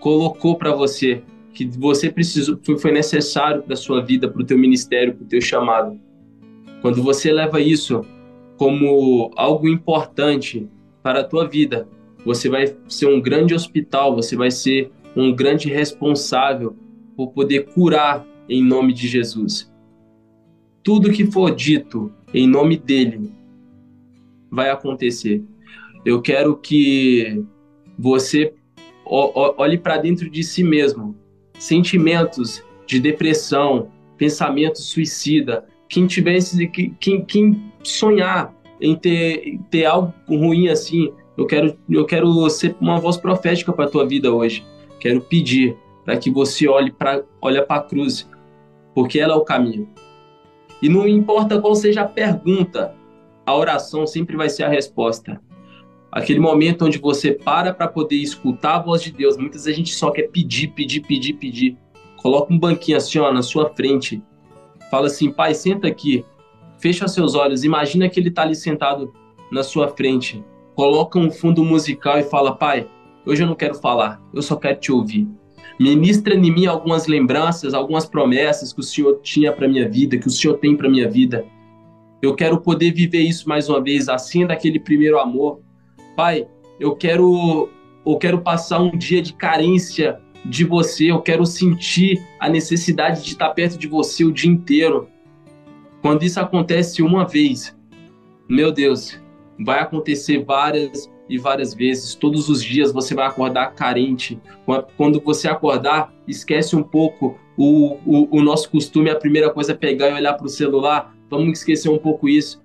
colocou para você, que você precisou, foi necessário para sua vida, para o teu ministério, para o teu chamado. Quando você leva isso como algo importante para a tua vida, você vai ser um grande hospital, você vai ser um grande responsável por poder curar em nome de Jesus. Tudo que for dito em nome dele vai acontecer. Eu quero que você olhe para dentro de si mesmo. Sentimentos de depressão, pensamento suicida, quem tivesse, quem, quem sonhar em ter, ter algo ruim assim, eu quero, eu quero ser uma voz profética para a tua vida hoje. Quero pedir para que você olhe para olha a cruz, porque ela é o caminho. E não importa qual seja a pergunta, a oração sempre vai ser a resposta. Aquele momento onde você para para poder escutar a voz de Deus. Muitas vezes a gente só quer pedir, pedir, pedir, pedir. Coloca um banquinho assim, ó, na sua frente. Fala assim, pai, senta aqui. Fecha seus olhos. Imagina que ele está ali sentado na sua frente. Coloca um fundo musical e fala, pai, hoje eu não quero falar, eu só quero te ouvir. Ministra em mim algumas lembranças, algumas promessas que o Senhor tinha para minha vida, que o Senhor tem para minha vida. Eu quero poder viver isso mais uma vez, assim daquele primeiro amor, Pai, eu quero eu quero passar um dia de carência de você, eu quero sentir a necessidade de estar perto de você o dia inteiro. Quando isso acontece uma vez, meu Deus, vai acontecer várias e várias vezes. Todos os dias você vai acordar carente. Quando você acordar, esquece um pouco o, o, o nosso costume. A primeira coisa é pegar e olhar para o celular. Vamos esquecer um pouco isso.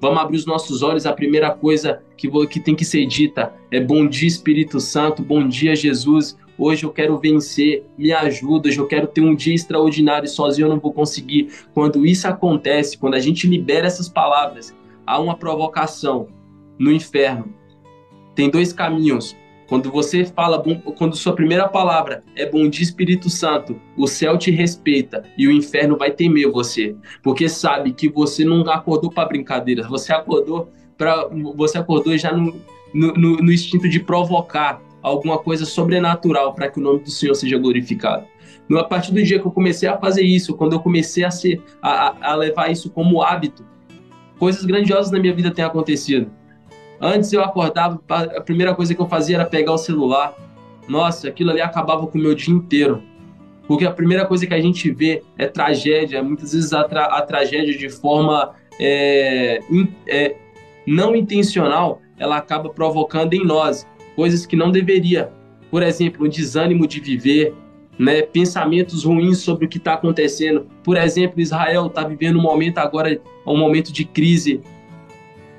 Vamos abrir os nossos olhos. A primeira coisa que, que tem que ser dita é bom dia, Espírito Santo, bom dia, Jesus. Hoje eu quero vencer, me ajuda. Hoje eu quero ter um dia extraordinário. Sozinho eu não vou conseguir. Quando isso acontece, quando a gente libera essas palavras, há uma provocação no inferno. Tem dois caminhos. Quando você fala, quando sua primeira palavra é bom dia Espírito Santo, o céu te respeita e o inferno vai temer você, porque sabe que você não acordou para brincadeira, você acordou para você acordou já no, no, no instinto de provocar alguma coisa sobrenatural para que o nome do Senhor seja glorificado. A partir do dia que eu comecei a fazer isso, quando eu comecei a, ser, a, a levar isso como hábito, coisas grandiosas na minha vida têm acontecido. Antes eu acordava, a primeira coisa que eu fazia era pegar o celular. Nossa, aquilo ali acabava com o meu dia inteiro. Porque a primeira coisa que a gente vê é tragédia, muitas vezes a, tra a tragédia de forma é, in, é, não intencional, ela acaba provocando em nós coisas que não deveria. Por exemplo, um desânimo de viver, né, pensamentos ruins sobre o que está acontecendo. Por exemplo, Israel está vivendo um momento agora, um momento de crise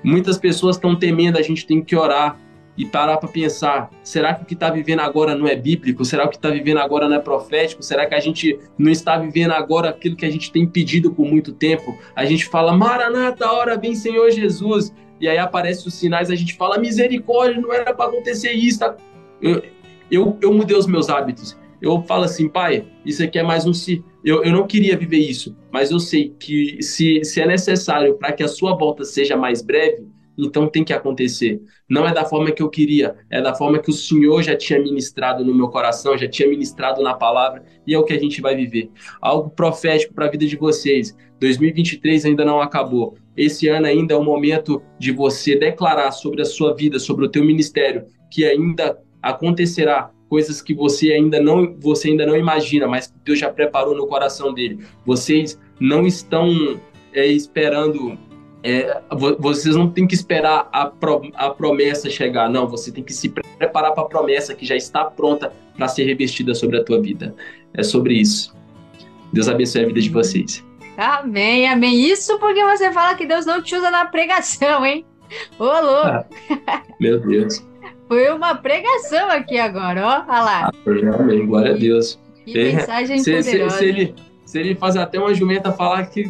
Muitas pessoas estão temendo, a gente tem que orar. e parar para pensar: será que o que está vivendo agora não é bíblico? Será que o que está vivendo agora não é profético? Será que a gente não está vivendo agora aquilo que a gente tem pedido por muito tempo? A gente fala: Maranata, hora vem Senhor Jesus. E aí aparecem os sinais, a gente fala: misericórdia, não era para acontecer isso. Tá? Eu, eu, eu mudei os meus hábitos. Eu falo assim, pai, isso aqui é mais um si. Eu, eu não queria viver isso, mas eu sei que se, se é necessário para que a sua volta seja mais breve, então tem que acontecer. Não é da forma que eu queria, é da forma que o Senhor já tinha ministrado no meu coração, já tinha ministrado na palavra, e é o que a gente vai viver. Algo profético para a vida de vocês. 2023 ainda não acabou. Esse ano ainda é o momento de você declarar sobre a sua vida, sobre o teu ministério, que ainda acontecerá coisas que você ainda não você ainda não imagina, mas que Deus já preparou no coração dele. Vocês não estão é, esperando é, vocês não têm que esperar a, pro, a promessa chegar, não. Você tem que se preparar para a promessa que já está pronta para ser revestida sobre a tua vida. É sobre isso. Deus abençoe a vida de vocês. Amém, amém. Isso porque você fala que Deus não te usa na pregação, hein? Ô, louco! Ah, meu Deus. Foi uma pregação aqui agora, ó. Olha lá. Ah, amém, glória a Deus. Que é, mensagem se, poderosa. Se, se, ele, se ele fazer até uma jumenta falar que.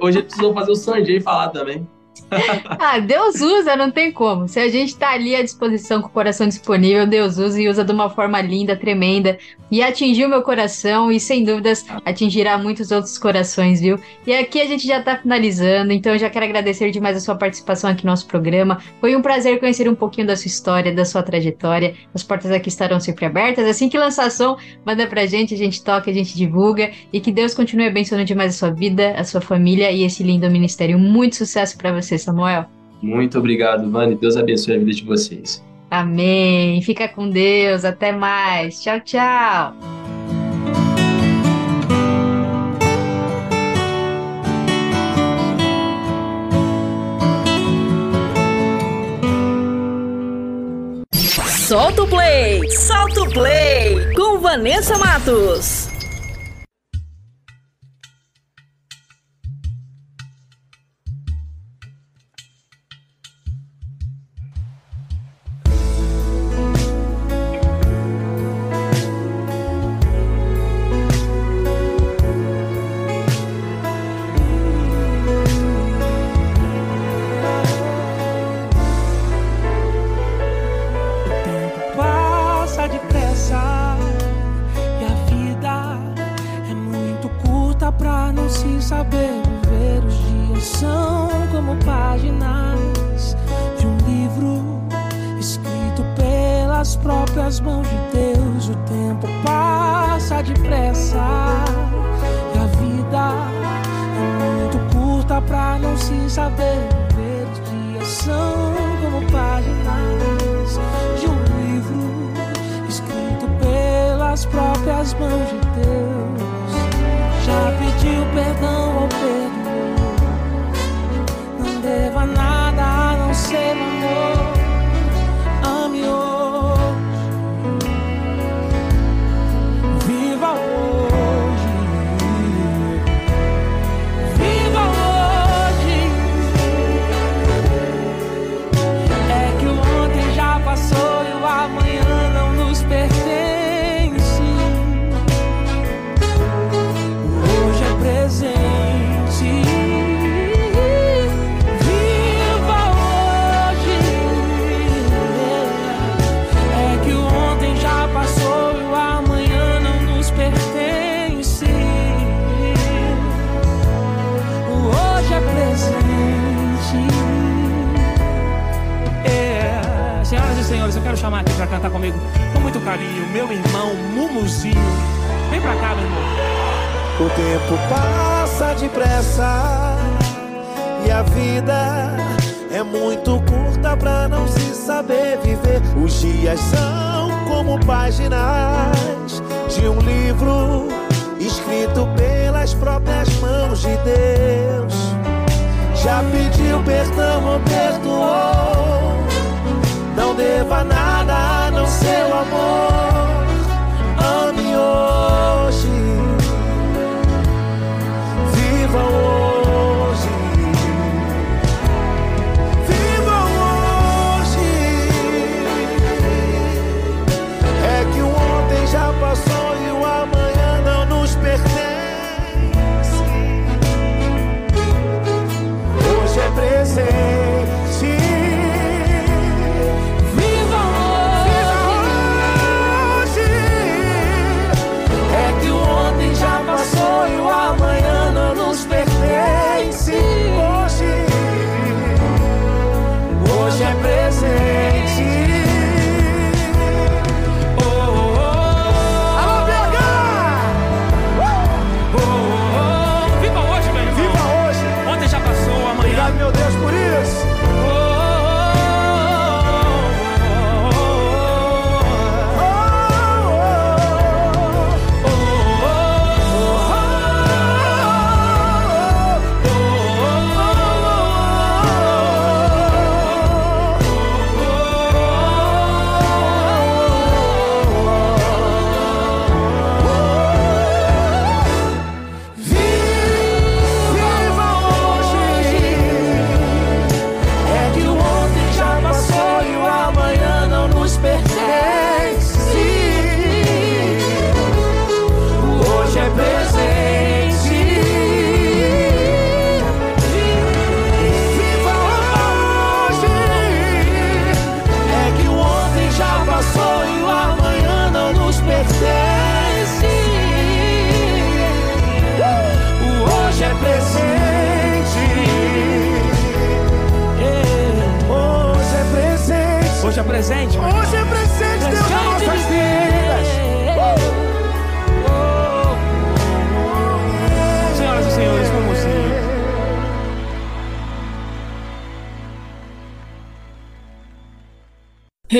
Hoje ele precisou fazer o Sanjay falar também. <laughs> ah, Deus usa, não tem como. Se a gente tá ali à disposição com o coração disponível, Deus usa e usa de uma forma linda, tremenda. E atingiu meu coração e sem dúvidas atingirá muitos outros corações, viu? E aqui a gente já tá finalizando, então eu já quero agradecer demais a sua participação aqui no nosso programa. Foi um prazer conhecer um pouquinho da sua história, da sua trajetória. As portas aqui estarão sempre abertas. Assim que lançar som, manda pra gente, a gente toca, a gente divulga. E que Deus continue abençoando demais a sua vida, a sua família e esse lindo ministério. Muito sucesso para você, Samuel. Muito obrigado, Vani. Deus abençoe a vida de vocês. Amém. Fica com Deus. Até mais. Tchau, tchau. Solta o play! Solta o play! Com Vanessa Matos.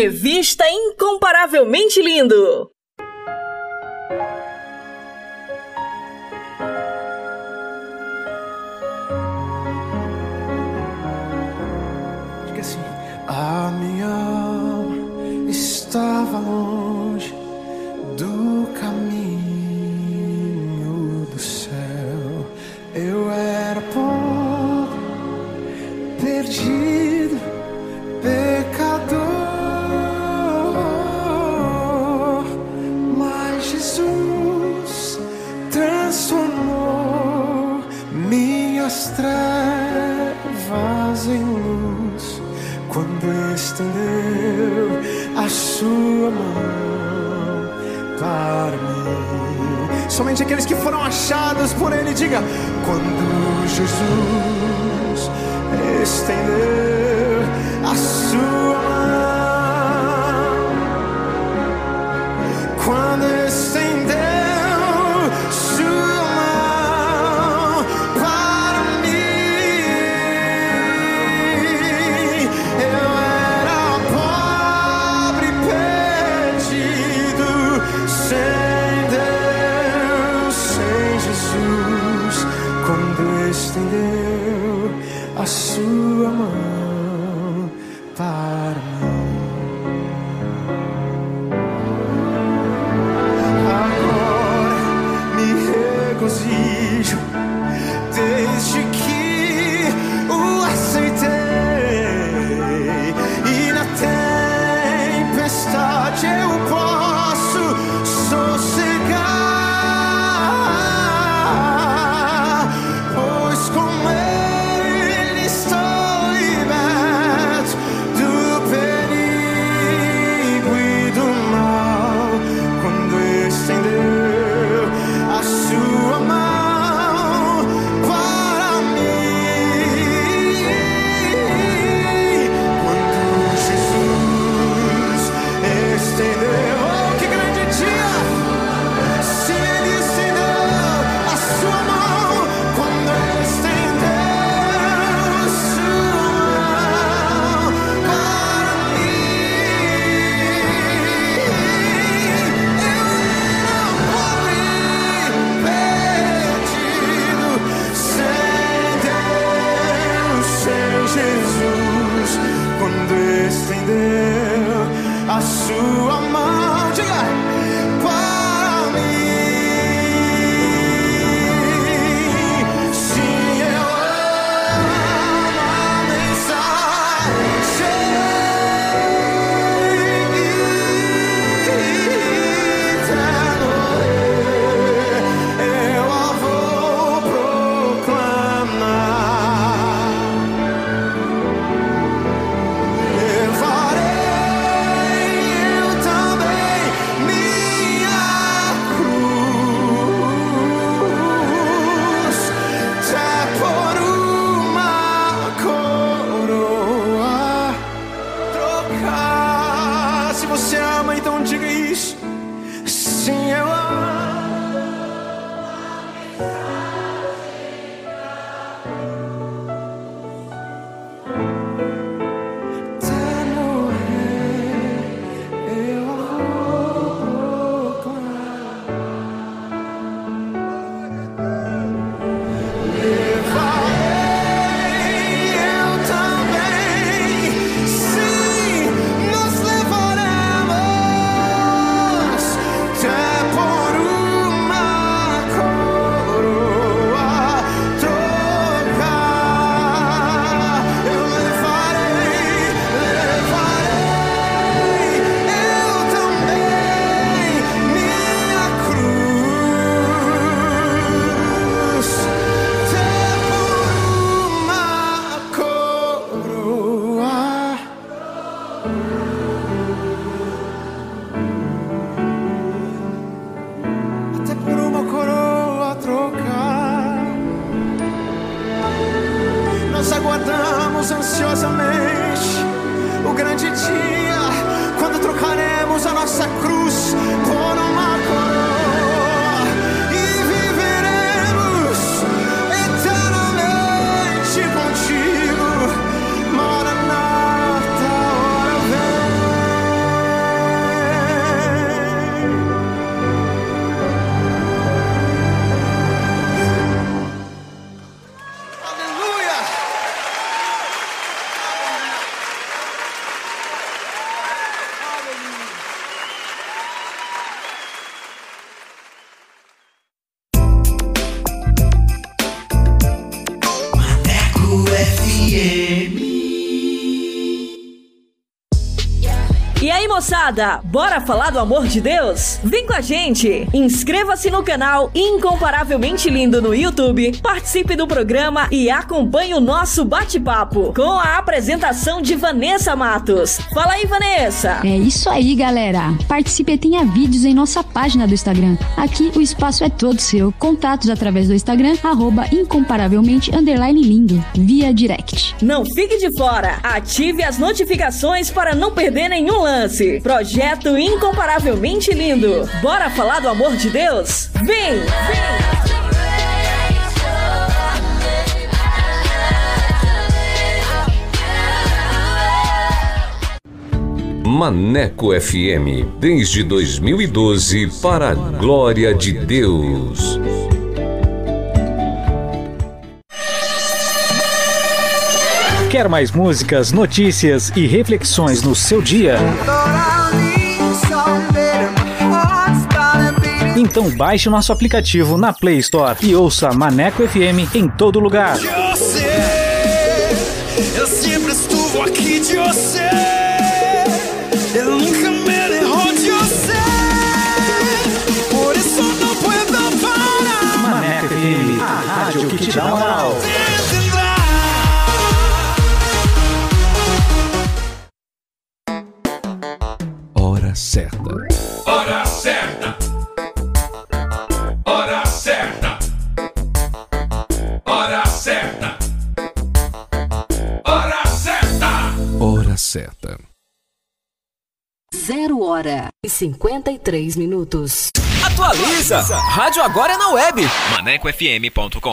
Revista Incomparavelmente Lindo. Diga assim: A minha alma estava longe salvar-me. Somente aqueles que foram achados por Ele, diga: quando Jesus estender a sua mão, quando Ele bora falar do amor de Deus? Vem com a gente! Inscreva-se no canal Incomparavelmente Lindo no YouTube, participe do programa e acompanhe o nosso bate-papo com a apresentação de Vanessa Matos. Fala aí, Vanessa! É isso aí, galera! Participe e tenha vídeos em nossa página do Instagram. Aqui o espaço é todo seu. Contatos através do Instagram, arroba incomparavelmente lindo, via direct. Não fique de fora! Ative as notificações para não perder nenhum lance. Projeto incomparavelmente lindo. Bora falar do amor de Deus? Vem! Vem! Maneco FM, desde 2012, para a glória de Deus. Quer mais músicas, notícias e reflexões no seu dia? Então baixe nosso aplicativo na Play Store e ouça Maneco FM em todo lugar. Eu sempre estuvo aqui de você. A e 53 minutos. Atualiza! Rádio agora é na web. ManecoFM.com.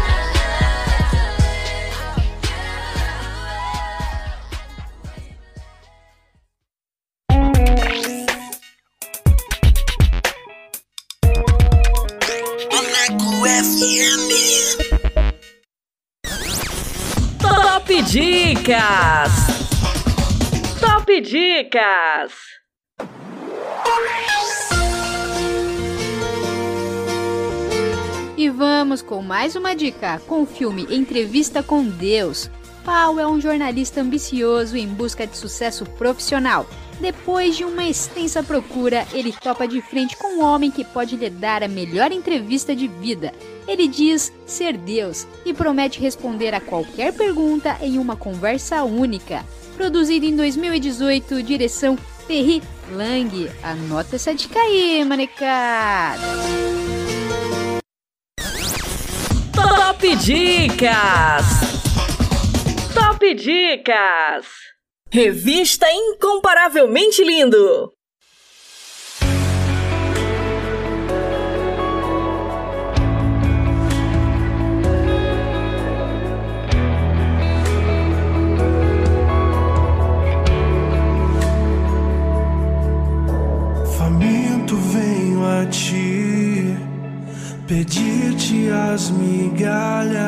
Top Dicas! E vamos com mais uma dica com o filme Entrevista com Deus. Paul é um jornalista ambicioso em busca de sucesso profissional. Depois de uma extensa procura, ele topa de frente com um homem que pode lhe dar a melhor entrevista de vida. Ele diz ser Deus e promete responder a qualquer pergunta em uma conversa única. Produzido em 2018, direção Terry Lang. Anota essa dica aí, manecada. Top Dicas! Top Dicas! Revista Incomparavelmente Lindo! A ti pedir-te as migalhas.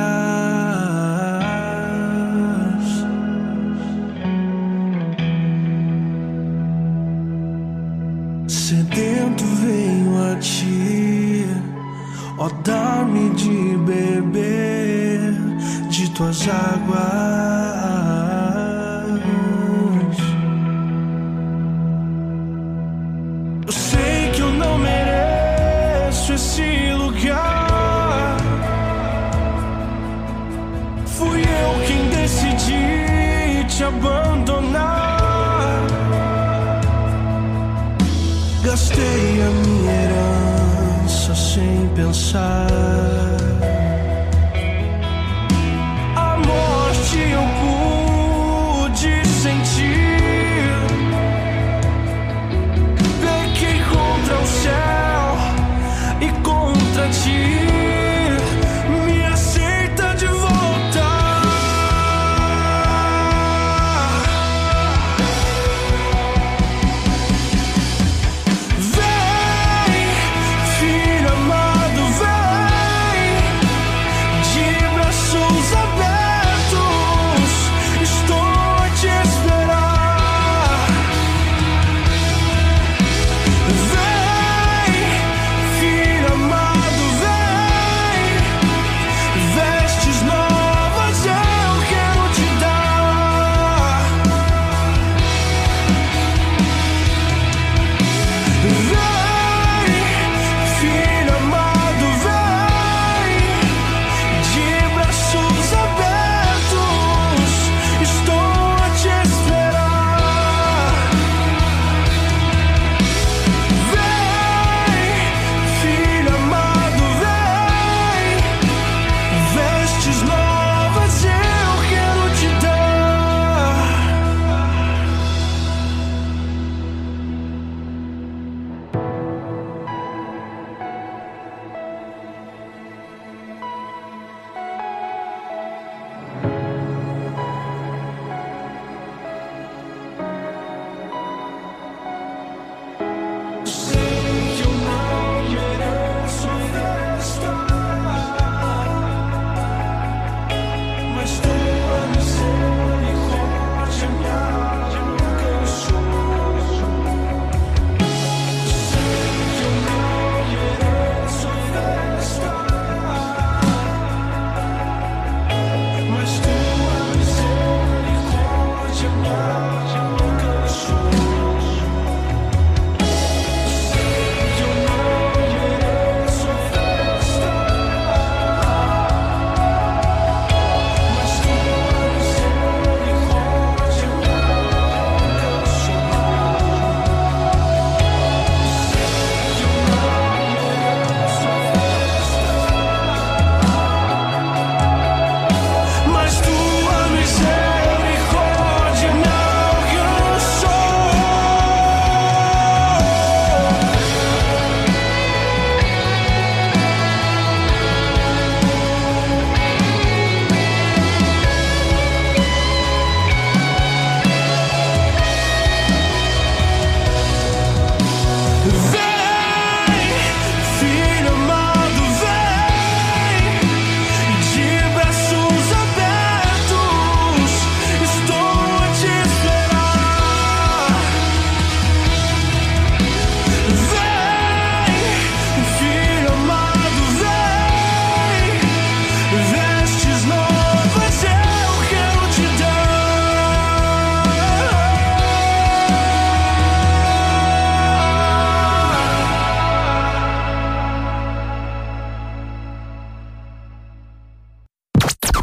Sedento venho a ti, ó, dá-me de beber de tuas águas. Te abandonar. Gastei a minha herança sem pensar.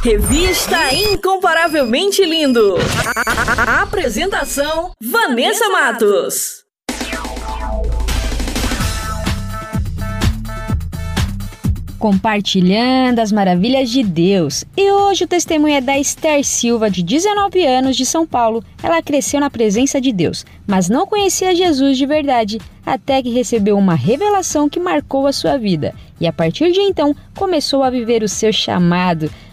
Revista Incomparavelmente Lindo. A apresentação: Vanessa Matos. compartilhando as maravilhas de Deus. E hoje o testemunho é da Esther Silva, de 19 anos, de São Paulo. Ela cresceu na presença de Deus, mas não conhecia Jesus de verdade, até que recebeu uma revelação que marcou a sua vida. E a partir de então, começou a viver o seu chamado.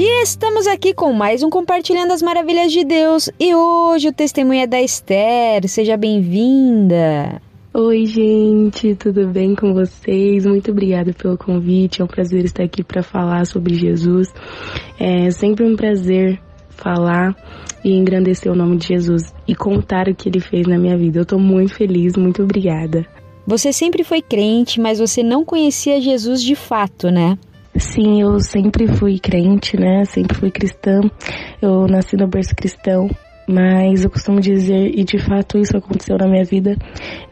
E Estamos aqui com mais um Compartilhando as Maravilhas de Deus e hoje o testemunho é da Esther. Seja bem-vinda. Oi, gente, tudo bem com vocês? Muito obrigada pelo convite. É um prazer estar aqui para falar sobre Jesus. É sempre um prazer falar e engrandecer o nome de Jesus e contar o que ele fez na minha vida. Eu tô muito feliz, muito obrigada. Você sempre foi crente, mas você não conhecia Jesus de fato, né? Sim, eu sempre fui crente, né? Sempre fui cristã. Eu nasci no berço cristão, mas eu costumo dizer, e de fato isso aconteceu na minha vida,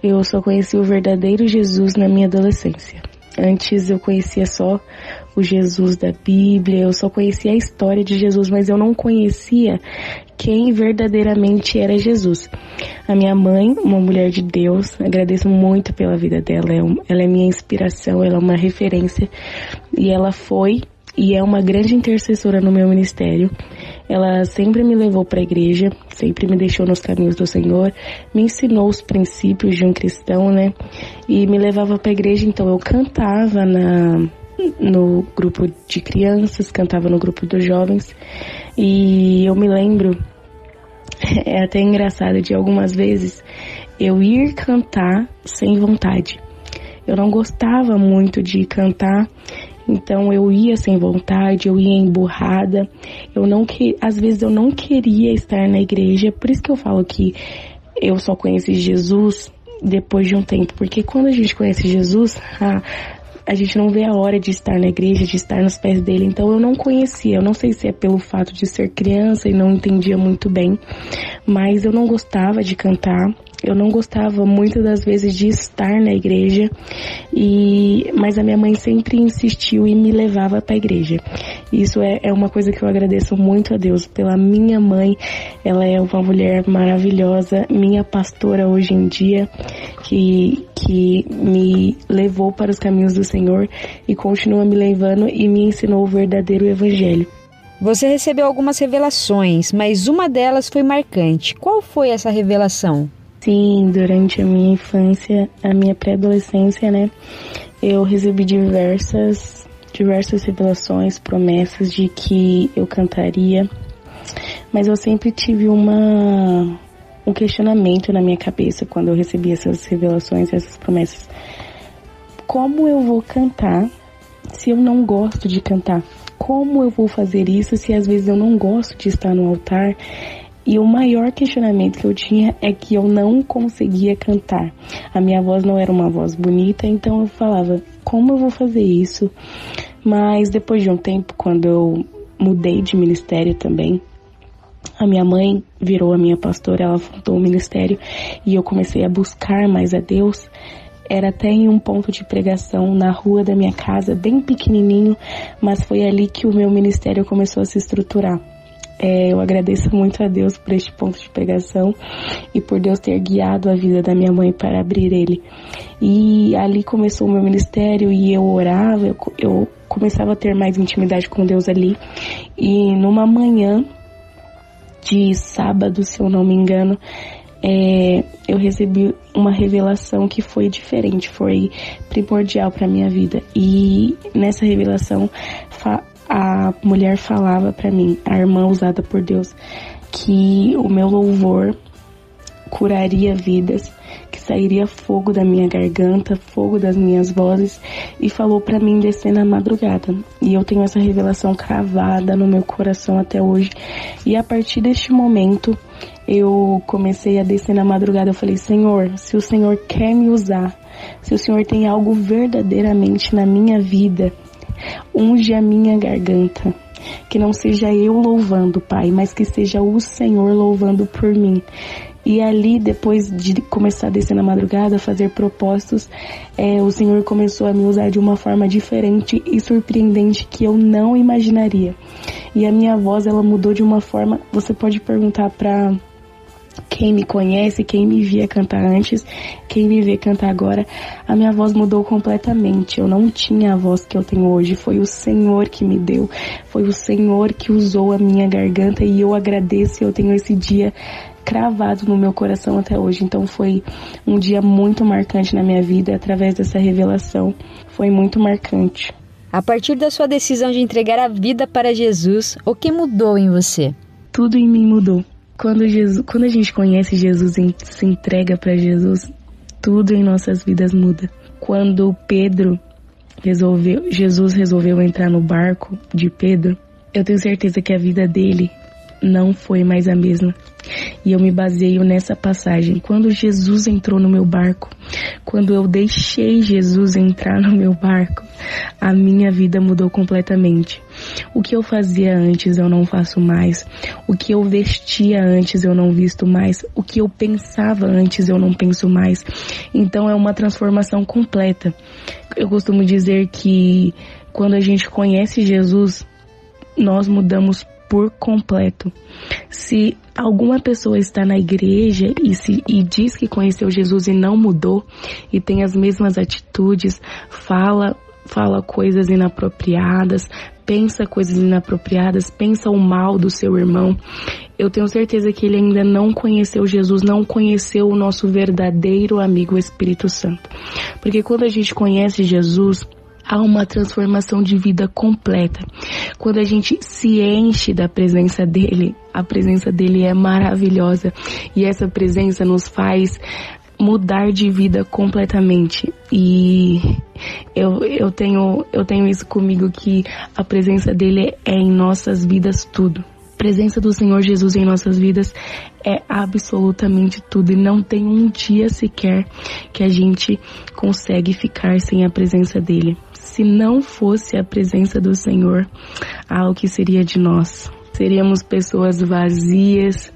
eu só conheci o verdadeiro Jesus na minha adolescência. Antes eu conhecia só o Jesus da Bíblia, eu só conhecia a história de Jesus, mas eu não conhecia quem verdadeiramente era Jesus. A minha mãe, uma mulher de Deus, agradeço muito pela vida dela, é ela é minha inspiração, ela é uma referência e ela foi e é uma grande intercessora no meu ministério. Ela sempre me levou para a igreja, sempre me deixou nos caminhos do Senhor, me ensinou os princípios de um cristão, né? E me levava para a igreja, então eu cantava na no grupo de crianças, cantava no grupo dos jovens. E eu me lembro, <laughs> é até engraçado de algumas vezes eu ir cantar sem vontade. Eu não gostava muito de cantar, então eu ia sem vontade, eu ia emburrada. Eu não que às vezes eu não queria estar na igreja, por isso que eu falo que eu só conheci Jesus depois de um tempo, porque quando a gente conhece Jesus, a, a gente não vê a hora de estar na igreja, de estar nos pés dele. Então eu não conhecia, eu não sei se é pelo fato de ser criança e não entendia muito bem, mas eu não gostava de cantar. Eu não gostava muitas das vezes de estar na igreja, e mas a minha mãe sempre insistiu e me levava para a igreja. Isso é, é uma coisa que eu agradeço muito a Deus pela minha mãe. Ela é uma mulher maravilhosa, minha pastora hoje em dia, que, que me levou para os caminhos do Senhor e continua me levando e me ensinou o verdadeiro evangelho. Você recebeu algumas revelações, mas uma delas foi marcante. Qual foi essa revelação? Sim, durante a minha infância, a minha pré-adolescência, né, eu recebi diversas, diversas revelações, promessas de que eu cantaria, mas eu sempre tive uma, um questionamento na minha cabeça quando eu recebi essas revelações, essas promessas. Como eu vou cantar se eu não gosto de cantar? Como eu vou fazer isso se às vezes eu não gosto de estar no altar e o maior questionamento que eu tinha é que eu não conseguia cantar. A minha voz não era uma voz bonita, então eu falava, como eu vou fazer isso? Mas depois de um tempo, quando eu mudei de ministério também, a minha mãe virou a minha pastora, ela fundou o ministério e eu comecei a buscar mais a Deus. Era até em um ponto de pregação na rua da minha casa, bem pequenininho, mas foi ali que o meu ministério começou a se estruturar. É, eu agradeço muito a Deus por este ponto de pregação e por Deus ter guiado a vida da minha mãe para abrir ele. E ali começou o meu ministério e eu orava, eu, eu começava a ter mais intimidade com Deus ali. E numa manhã de sábado, se eu não me engano, é, eu recebi uma revelação que foi diferente, foi primordial para minha vida. E nessa revelação a mulher falava para mim, a irmã usada por Deus, que o meu louvor curaria vidas, que sairia fogo da minha garganta, fogo das minhas vozes, e falou para mim descer na madrugada. E eu tenho essa revelação cravada no meu coração até hoje. E a partir deste momento, eu comecei a descer na madrugada. Eu falei: Senhor, se o Senhor quer me usar, se o Senhor tem algo verdadeiramente na minha vida, Unge a minha garganta. Que não seja eu louvando, Pai, mas que seja o Senhor louvando por mim. E ali, depois de começar a descer na madrugada, fazer propósitos, é, o Senhor começou a me usar de uma forma diferente e surpreendente que eu não imaginaria. E a minha voz, ela mudou de uma forma. Você pode perguntar para quem me conhece, quem me via cantar antes, quem me vê cantar agora, a minha voz mudou completamente. Eu não tinha a voz que eu tenho hoje. Foi o Senhor que me deu. Foi o Senhor que usou a minha garganta e eu agradeço. Eu tenho esse dia cravado no meu coração até hoje. Então foi um dia muito marcante na minha vida através dessa revelação. Foi muito marcante. A partir da sua decisão de entregar a vida para Jesus, o que mudou em você? Tudo em mim mudou. Quando, Jesus, quando a gente conhece Jesus e se entrega para Jesus, tudo em nossas vidas muda. Quando Pedro resolveu, Jesus resolveu entrar no barco de Pedro, eu tenho certeza que a vida dele não foi mais a mesma. E eu me baseio nessa passagem. Quando Jesus entrou no meu barco, quando eu deixei Jesus entrar no meu barco, a minha vida mudou completamente. O que eu fazia antes eu não faço mais. O que eu vestia antes eu não visto mais. O que eu pensava antes eu não penso mais. Então é uma transformação completa. Eu costumo dizer que quando a gente conhece Jesus, nós mudamos por completo. Se alguma pessoa está na igreja e, se, e diz que conheceu Jesus e não mudou e tem as mesmas atitudes, fala fala coisas inapropriadas, pensa coisas inapropriadas, pensa o mal do seu irmão, eu tenho certeza que ele ainda não conheceu Jesus, não conheceu o nosso verdadeiro amigo Espírito Santo. Porque quando a gente conhece Jesus, há uma transformação de vida completa. Quando a gente se enche da presença dele, a presença dele é maravilhosa e essa presença nos faz mudar de vida completamente. E eu, eu, tenho, eu tenho isso comigo que a presença dele é em nossas vidas tudo. A presença do Senhor Jesus em nossas vidas é absolutamente tudo e não tem um dia sequer que a gente consegue ficar sem a presença dele se não fosse a presença do Senhor, ah, o que seria de nós? Seríamos pessoas vazias,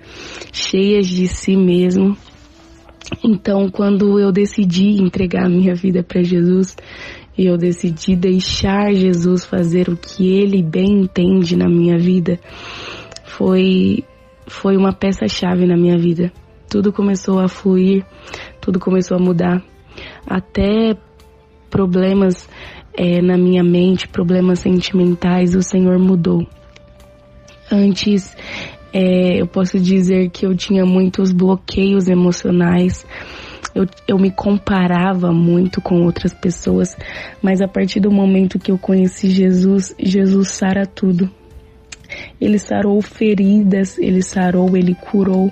cheias de si mesmo. Então, quando eu decidi entregar minha vida para Jesus, e eu decidi deixar Jesus fazer o que ele bem entende na minha vida, foi foi uma peça chave na minha vida. Tudo começou a fluir, tudo começou a mudar. Até problemas é, na minha mente, problemas sentimentais, o Senhor mudou. Antes, é, eu posso dizer que eu tinha muitos bloqueios emocionais. Eu, eu me comparava muito com outras pessoas, mas a partir do momento que eu conheci Jesus, Jesus sara tudo. Ele sarou feridas, ele sarou, ele curou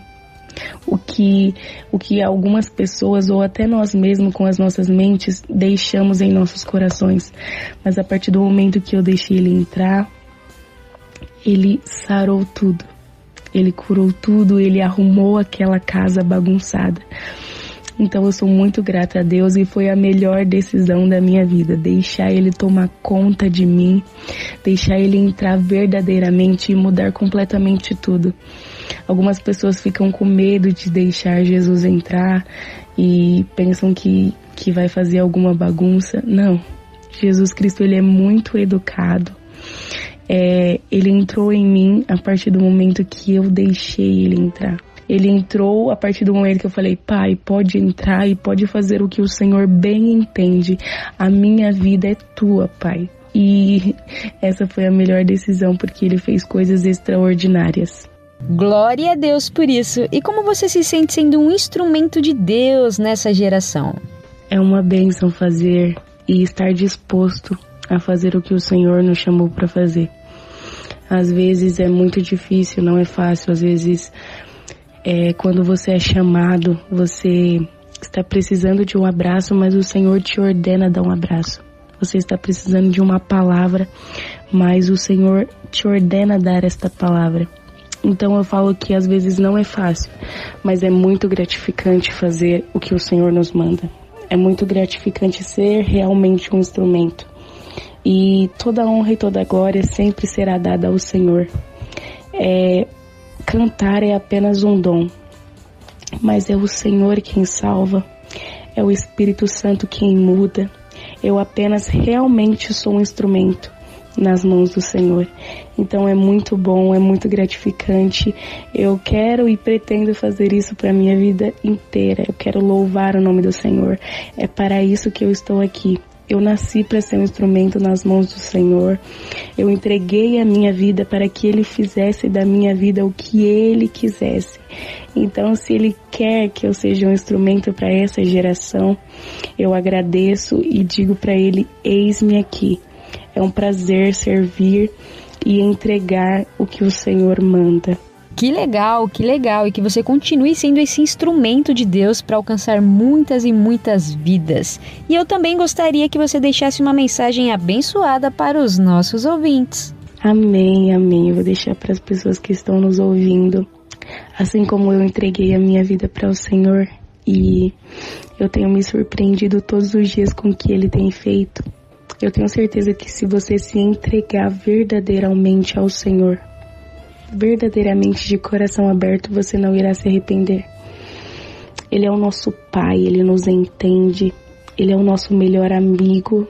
o que, o que algumas pessoas ou até nós mesmos com as nossas mentes deixamos em nossos corações. Mas a partir do momento que eu deixei ele entrar, ele sarou tudo. Ele curou tudo, ele arrumou aquela casa bagunçada. Então eu sou muito grata a Deus e foi a melhor decisão da minha vida, deixar ele tomar conta de mim, deixar ele entrar verdadeiramente e mudar completamente tudo. Algumas pessoas ficam com medo de deixar Jesus entrar e pensam que, que vai fazer alguma bagunça. Não. Jesus Cristo ele é muito educado. É, ele entrou em mim a partir do momento que eu deixei ele entrar. Ele entrou a partir do momento que eu falei, pai, pode entrar e pode fazer o que o Senhor bem entende. A minha vida é tua, pai. E <laughs> essa foi a melhor decisão porque ele fez coisas extraordinárias. Glória a Deus por isso. E como você se sente sendo um instrumento de Deus nessa geração? É uma bênção fazer e estar disposto a fazer o que o Senhor nos chamou para fazer. Às vezes é muito difícil, não é fácil. Às vezes, é, quando você é chamado, você está precisando de um abraço, mas o Senhor te ordena dar um abraço. Você está precisando de uma palavra, mas o Senhor te ordena dar esta palavra. Então eu falo que às vezes não é fácil, mas é muito gratificante fazer o que o Senhor nos manda. É muito gratificante ser realmente um instrumento. E toda honra e toda glória sempre será dada ao Senhor. É, cantar é apenas um dom, mas é o Senhor quem salva, é o Espírito Santo quem muda. Eu apenas realmente sou um instrumento nas mãos do Senhor. Então é muito bom, é muito gratificante. Eu quero e pretendo fazer isso para minha vida inteira. Eu quero louvar o nome do Senhor. É para isso que eu estou aqui. Eu nasci para ser um instrumento nas mãos do Senhor. Eu entreguei a minha vida para que Ele fizesse da minha vida o que Ele quisesse. Então, se Ele quer que eu seja um instrumento para essa geração, eu agradeço e digo para Ele: eis-me aqui É um prazer servir e entregar o que o Senhor manda. Que legal, que legal e que você continue sendo esse instrumento de Deus para alcançar muitas e muitas vidas. E eu também gostaria que você deixasse uma mensagem abençoada para os nossos ouvintes. Amém, amém. Eu vou deixar para as pessoas que estão nos ouvindo. Assim como eu entreguei a minha vida para o Senhor e eu tenho me surpreendido todos os dias com o que Ele tem feito. Eu tenho certeza que se você se entregar verdadeiramente ao Senhor, verdadeiramente de coração aberto, você não irá se arrepender. Ele é o nosso Pai, Ele nos entende, Ele é o nosso melhor amigo.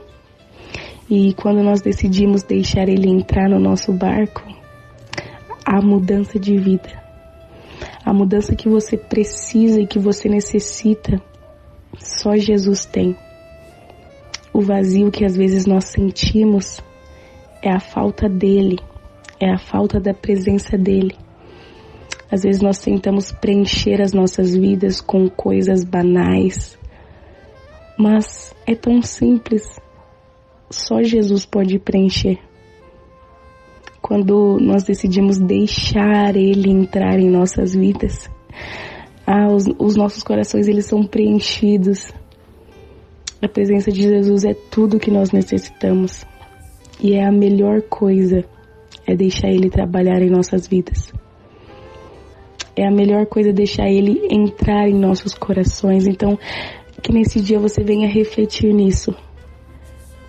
E quando nós decidimos deixar Ele entrar no nosso barco, há mudança de vida. A mudança que você precisa e que você necessita, só Jesus tem. O vazio que às vezes nós sentimos é a falta dele, é a falta da presença dele. Às vezes nós tentamos preencher as nossas vidas com coisas banais, mas é tão simples. Só Jesus pode preencher. Quando nós decidimos deixar Ele entrar em nossas vidas, ah, os, os nossos corações eles são preenchidos. A presença de Jesus é tudo que nós necessitamos e é a melhor coisa é deixar Ele trabalhar em nossas vidas. É a melhor coisa deixar Ele entrar em nossos corações. Então, que nesse dia você venha refletir nisso.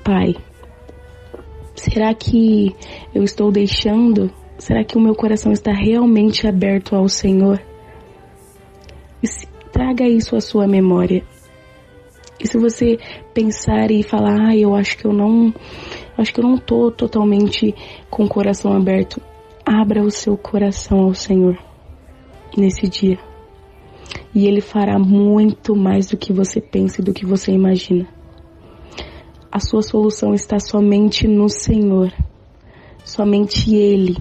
Pai, será que eu estou deixando? Será que o meu coração está realmente aberto ao Senhor? Traga isso à sua memória. E se você pensar e falar, ah, eu acho que eu não, acho que eu não tô totalmente com o coração aberto, abra o seu coração ao Senhor nesse dia. E Ele fará muito mais do que você pensa e do que você imagina. A sua solução está somente no Senhor. Somente Ele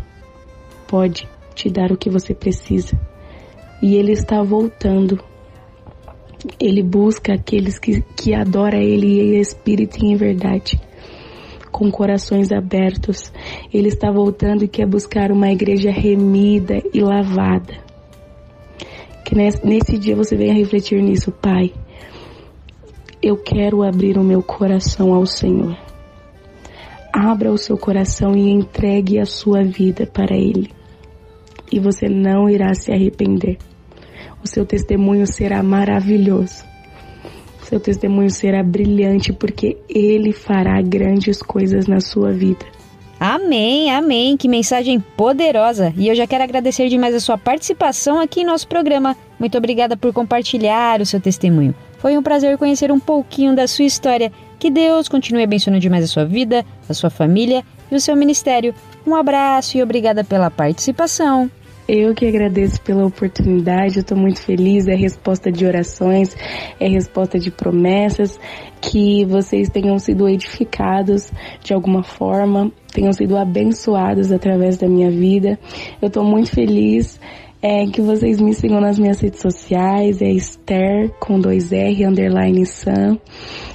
pode te dar o que você precisa. E Ele está voltando ele busca aqueles que, que adoram Ele em espírito e em verdade, com corações abertos. Ele está voltando e quer buscar uma igreja remida e lavada. Que nesse, dia você venha refletir nisso, Pai. Eu quero abrir o meu coração ao Senhor. Abra o seu coração e entregue a sua vida para Ele. E você não irá se arrepender o seu testemunho será maravilhoso. Seu testemunho será brilhante porque ele fará grandes coisas na sua vida. Amém, amém. Que mensagem poderosa. E eu já quero agradecer demais a sua participação aqui em nosso programa. Muito obrigada por compartilhar o seu testemunho. Foi um prazer conhecer um pouquinho da sua história. Que Deus continue abençoando demais a sua vida, a sua família e o seu ministério. Um abraço e obrigada pela participação. Eu que agradeço pela oportunidade, eu estou muito feliz. É resposta de orações, é resposta de promessas, que vocês tenham sido edificados de alguma forma, tenham sido abençoados através da minha vida. Eu estou muito feliz é que vocês me sigam nas minhas redes sociais, é Esther com dois R, underline Sam,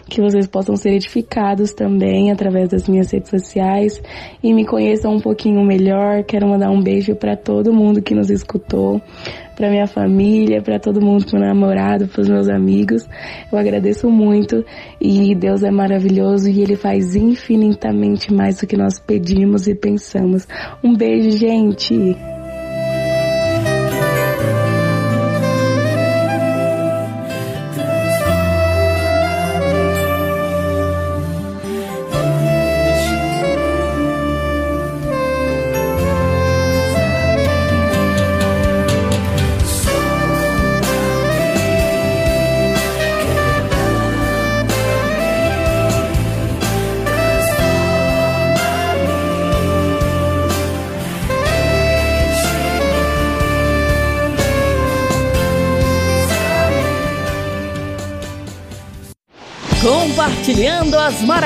que vocês possam ser edificados também através das minhas redes sociais e me conheçam um pouquinho melhor. Quero mandar um beijo para todo mundo que nos escutou, para minha família, para todo mundo, para meu namorado, para os meus amigos. Eu agradeço muito e Deus é maravilhoso e Ele faz infinitamente mais do que nós pedimos e pensamos. Um beijo, gente!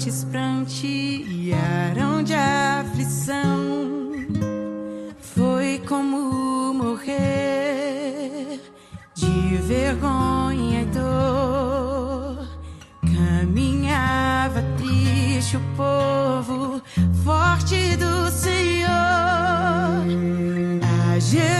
Sacerdotes prantearão de aflição. Foi como morrer de vergonha e dor. Caminhava triste o povo forte do Senhor a Jerusalém,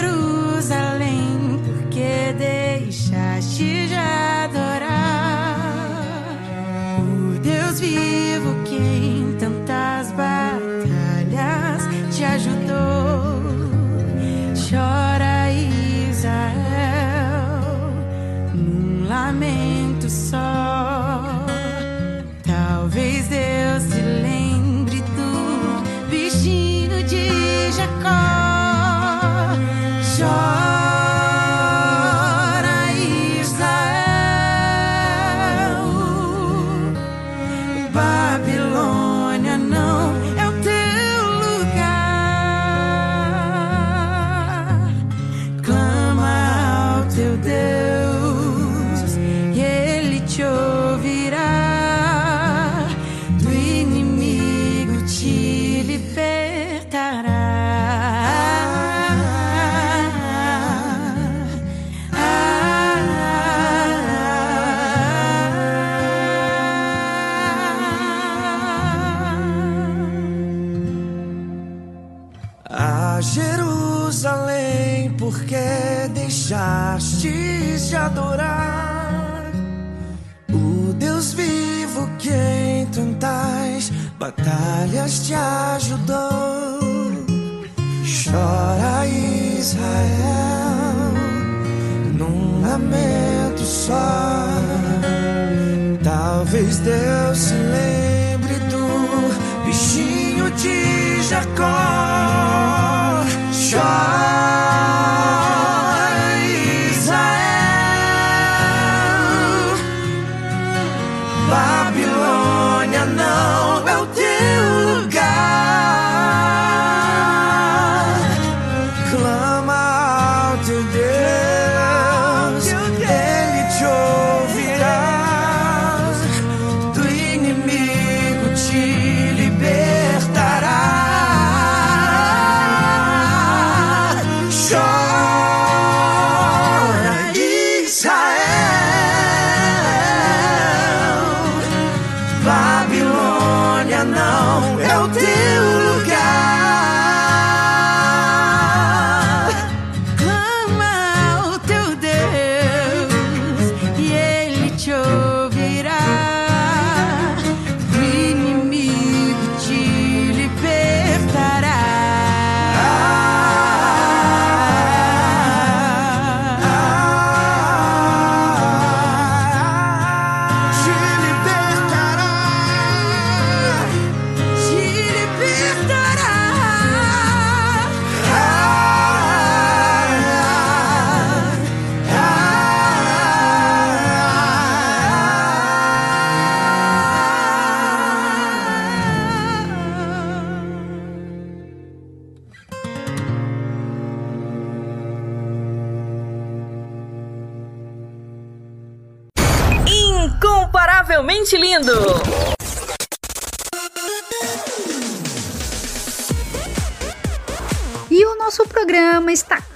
te ajudou. Chora Israel num lamento só. Talvez Deus se lembre do bichinho de Jacó.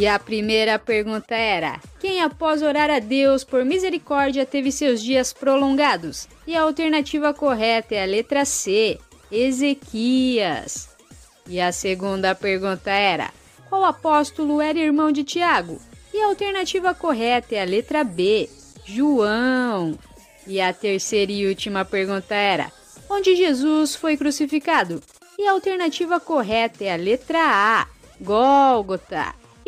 E a primeira pergunta era: quem após orar a Deus por misericórdia teve seus dias prolongados? E a alternativa correta é a letra C, Ezequias. E a segunda pergunta era: qual apóstolo era irmão de Tiago? E a alternativa correta é a letra B, João. E a terceira e última pergunta era: onde Jesus foi crucificado? E a alternativa correta é a letra A, Gólgota.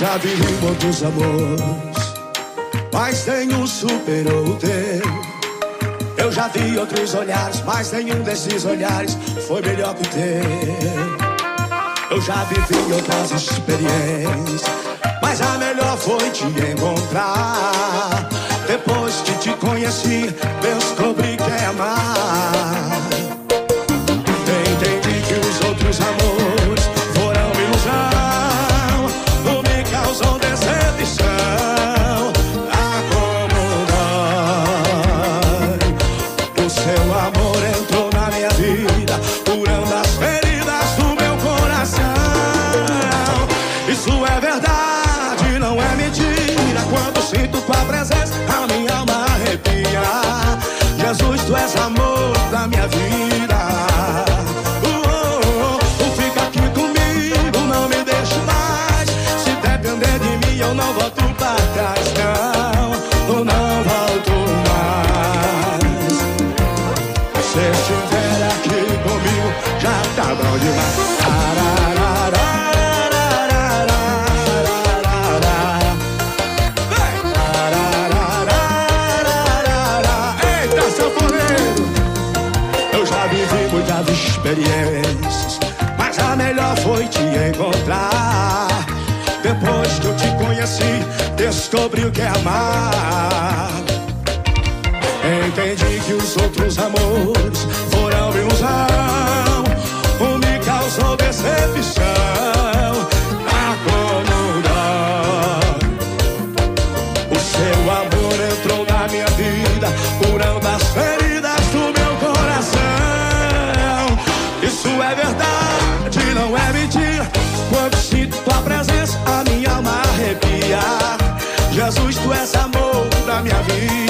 Já vivi muitos amores, mas nenhum superou o teu. Eu já vi outros olhares, mas nenhum desses olhares foi melhor que o teu. Eu já vivi outras experiências, mas a melhor foi te encontrar. Depois que te conheci, descobri que é amar. Que amar. Entendi que os outros amores Jesus, tu és amor da minha vida.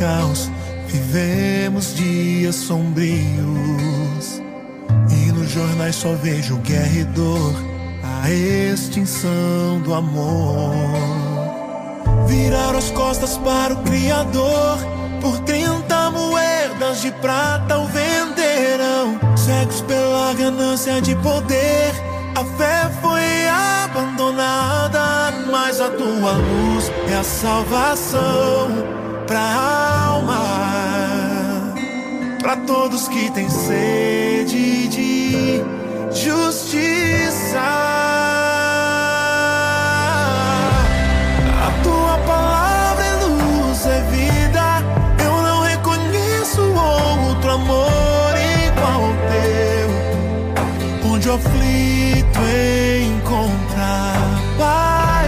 Caos, vivemos dias sombrios. E nos jornais só vejo guerra e dor, a extinção do amor. Virar as costas para o Criador, por 30 moedas de prata o venderão. Cegos pela ganância de poder, a fé foi abandonada, mas a tua luz é a salvação pra alma, pra todos que têm sede de justiça. A tua palavra é luz, é vida. Eu não reconheço outro amor igual ao teu, onde aflito encontrar paz.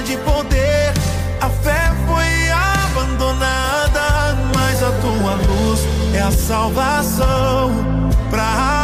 Ganância de poder. A fé foi abandonada Mas a tua luz é a salvação alma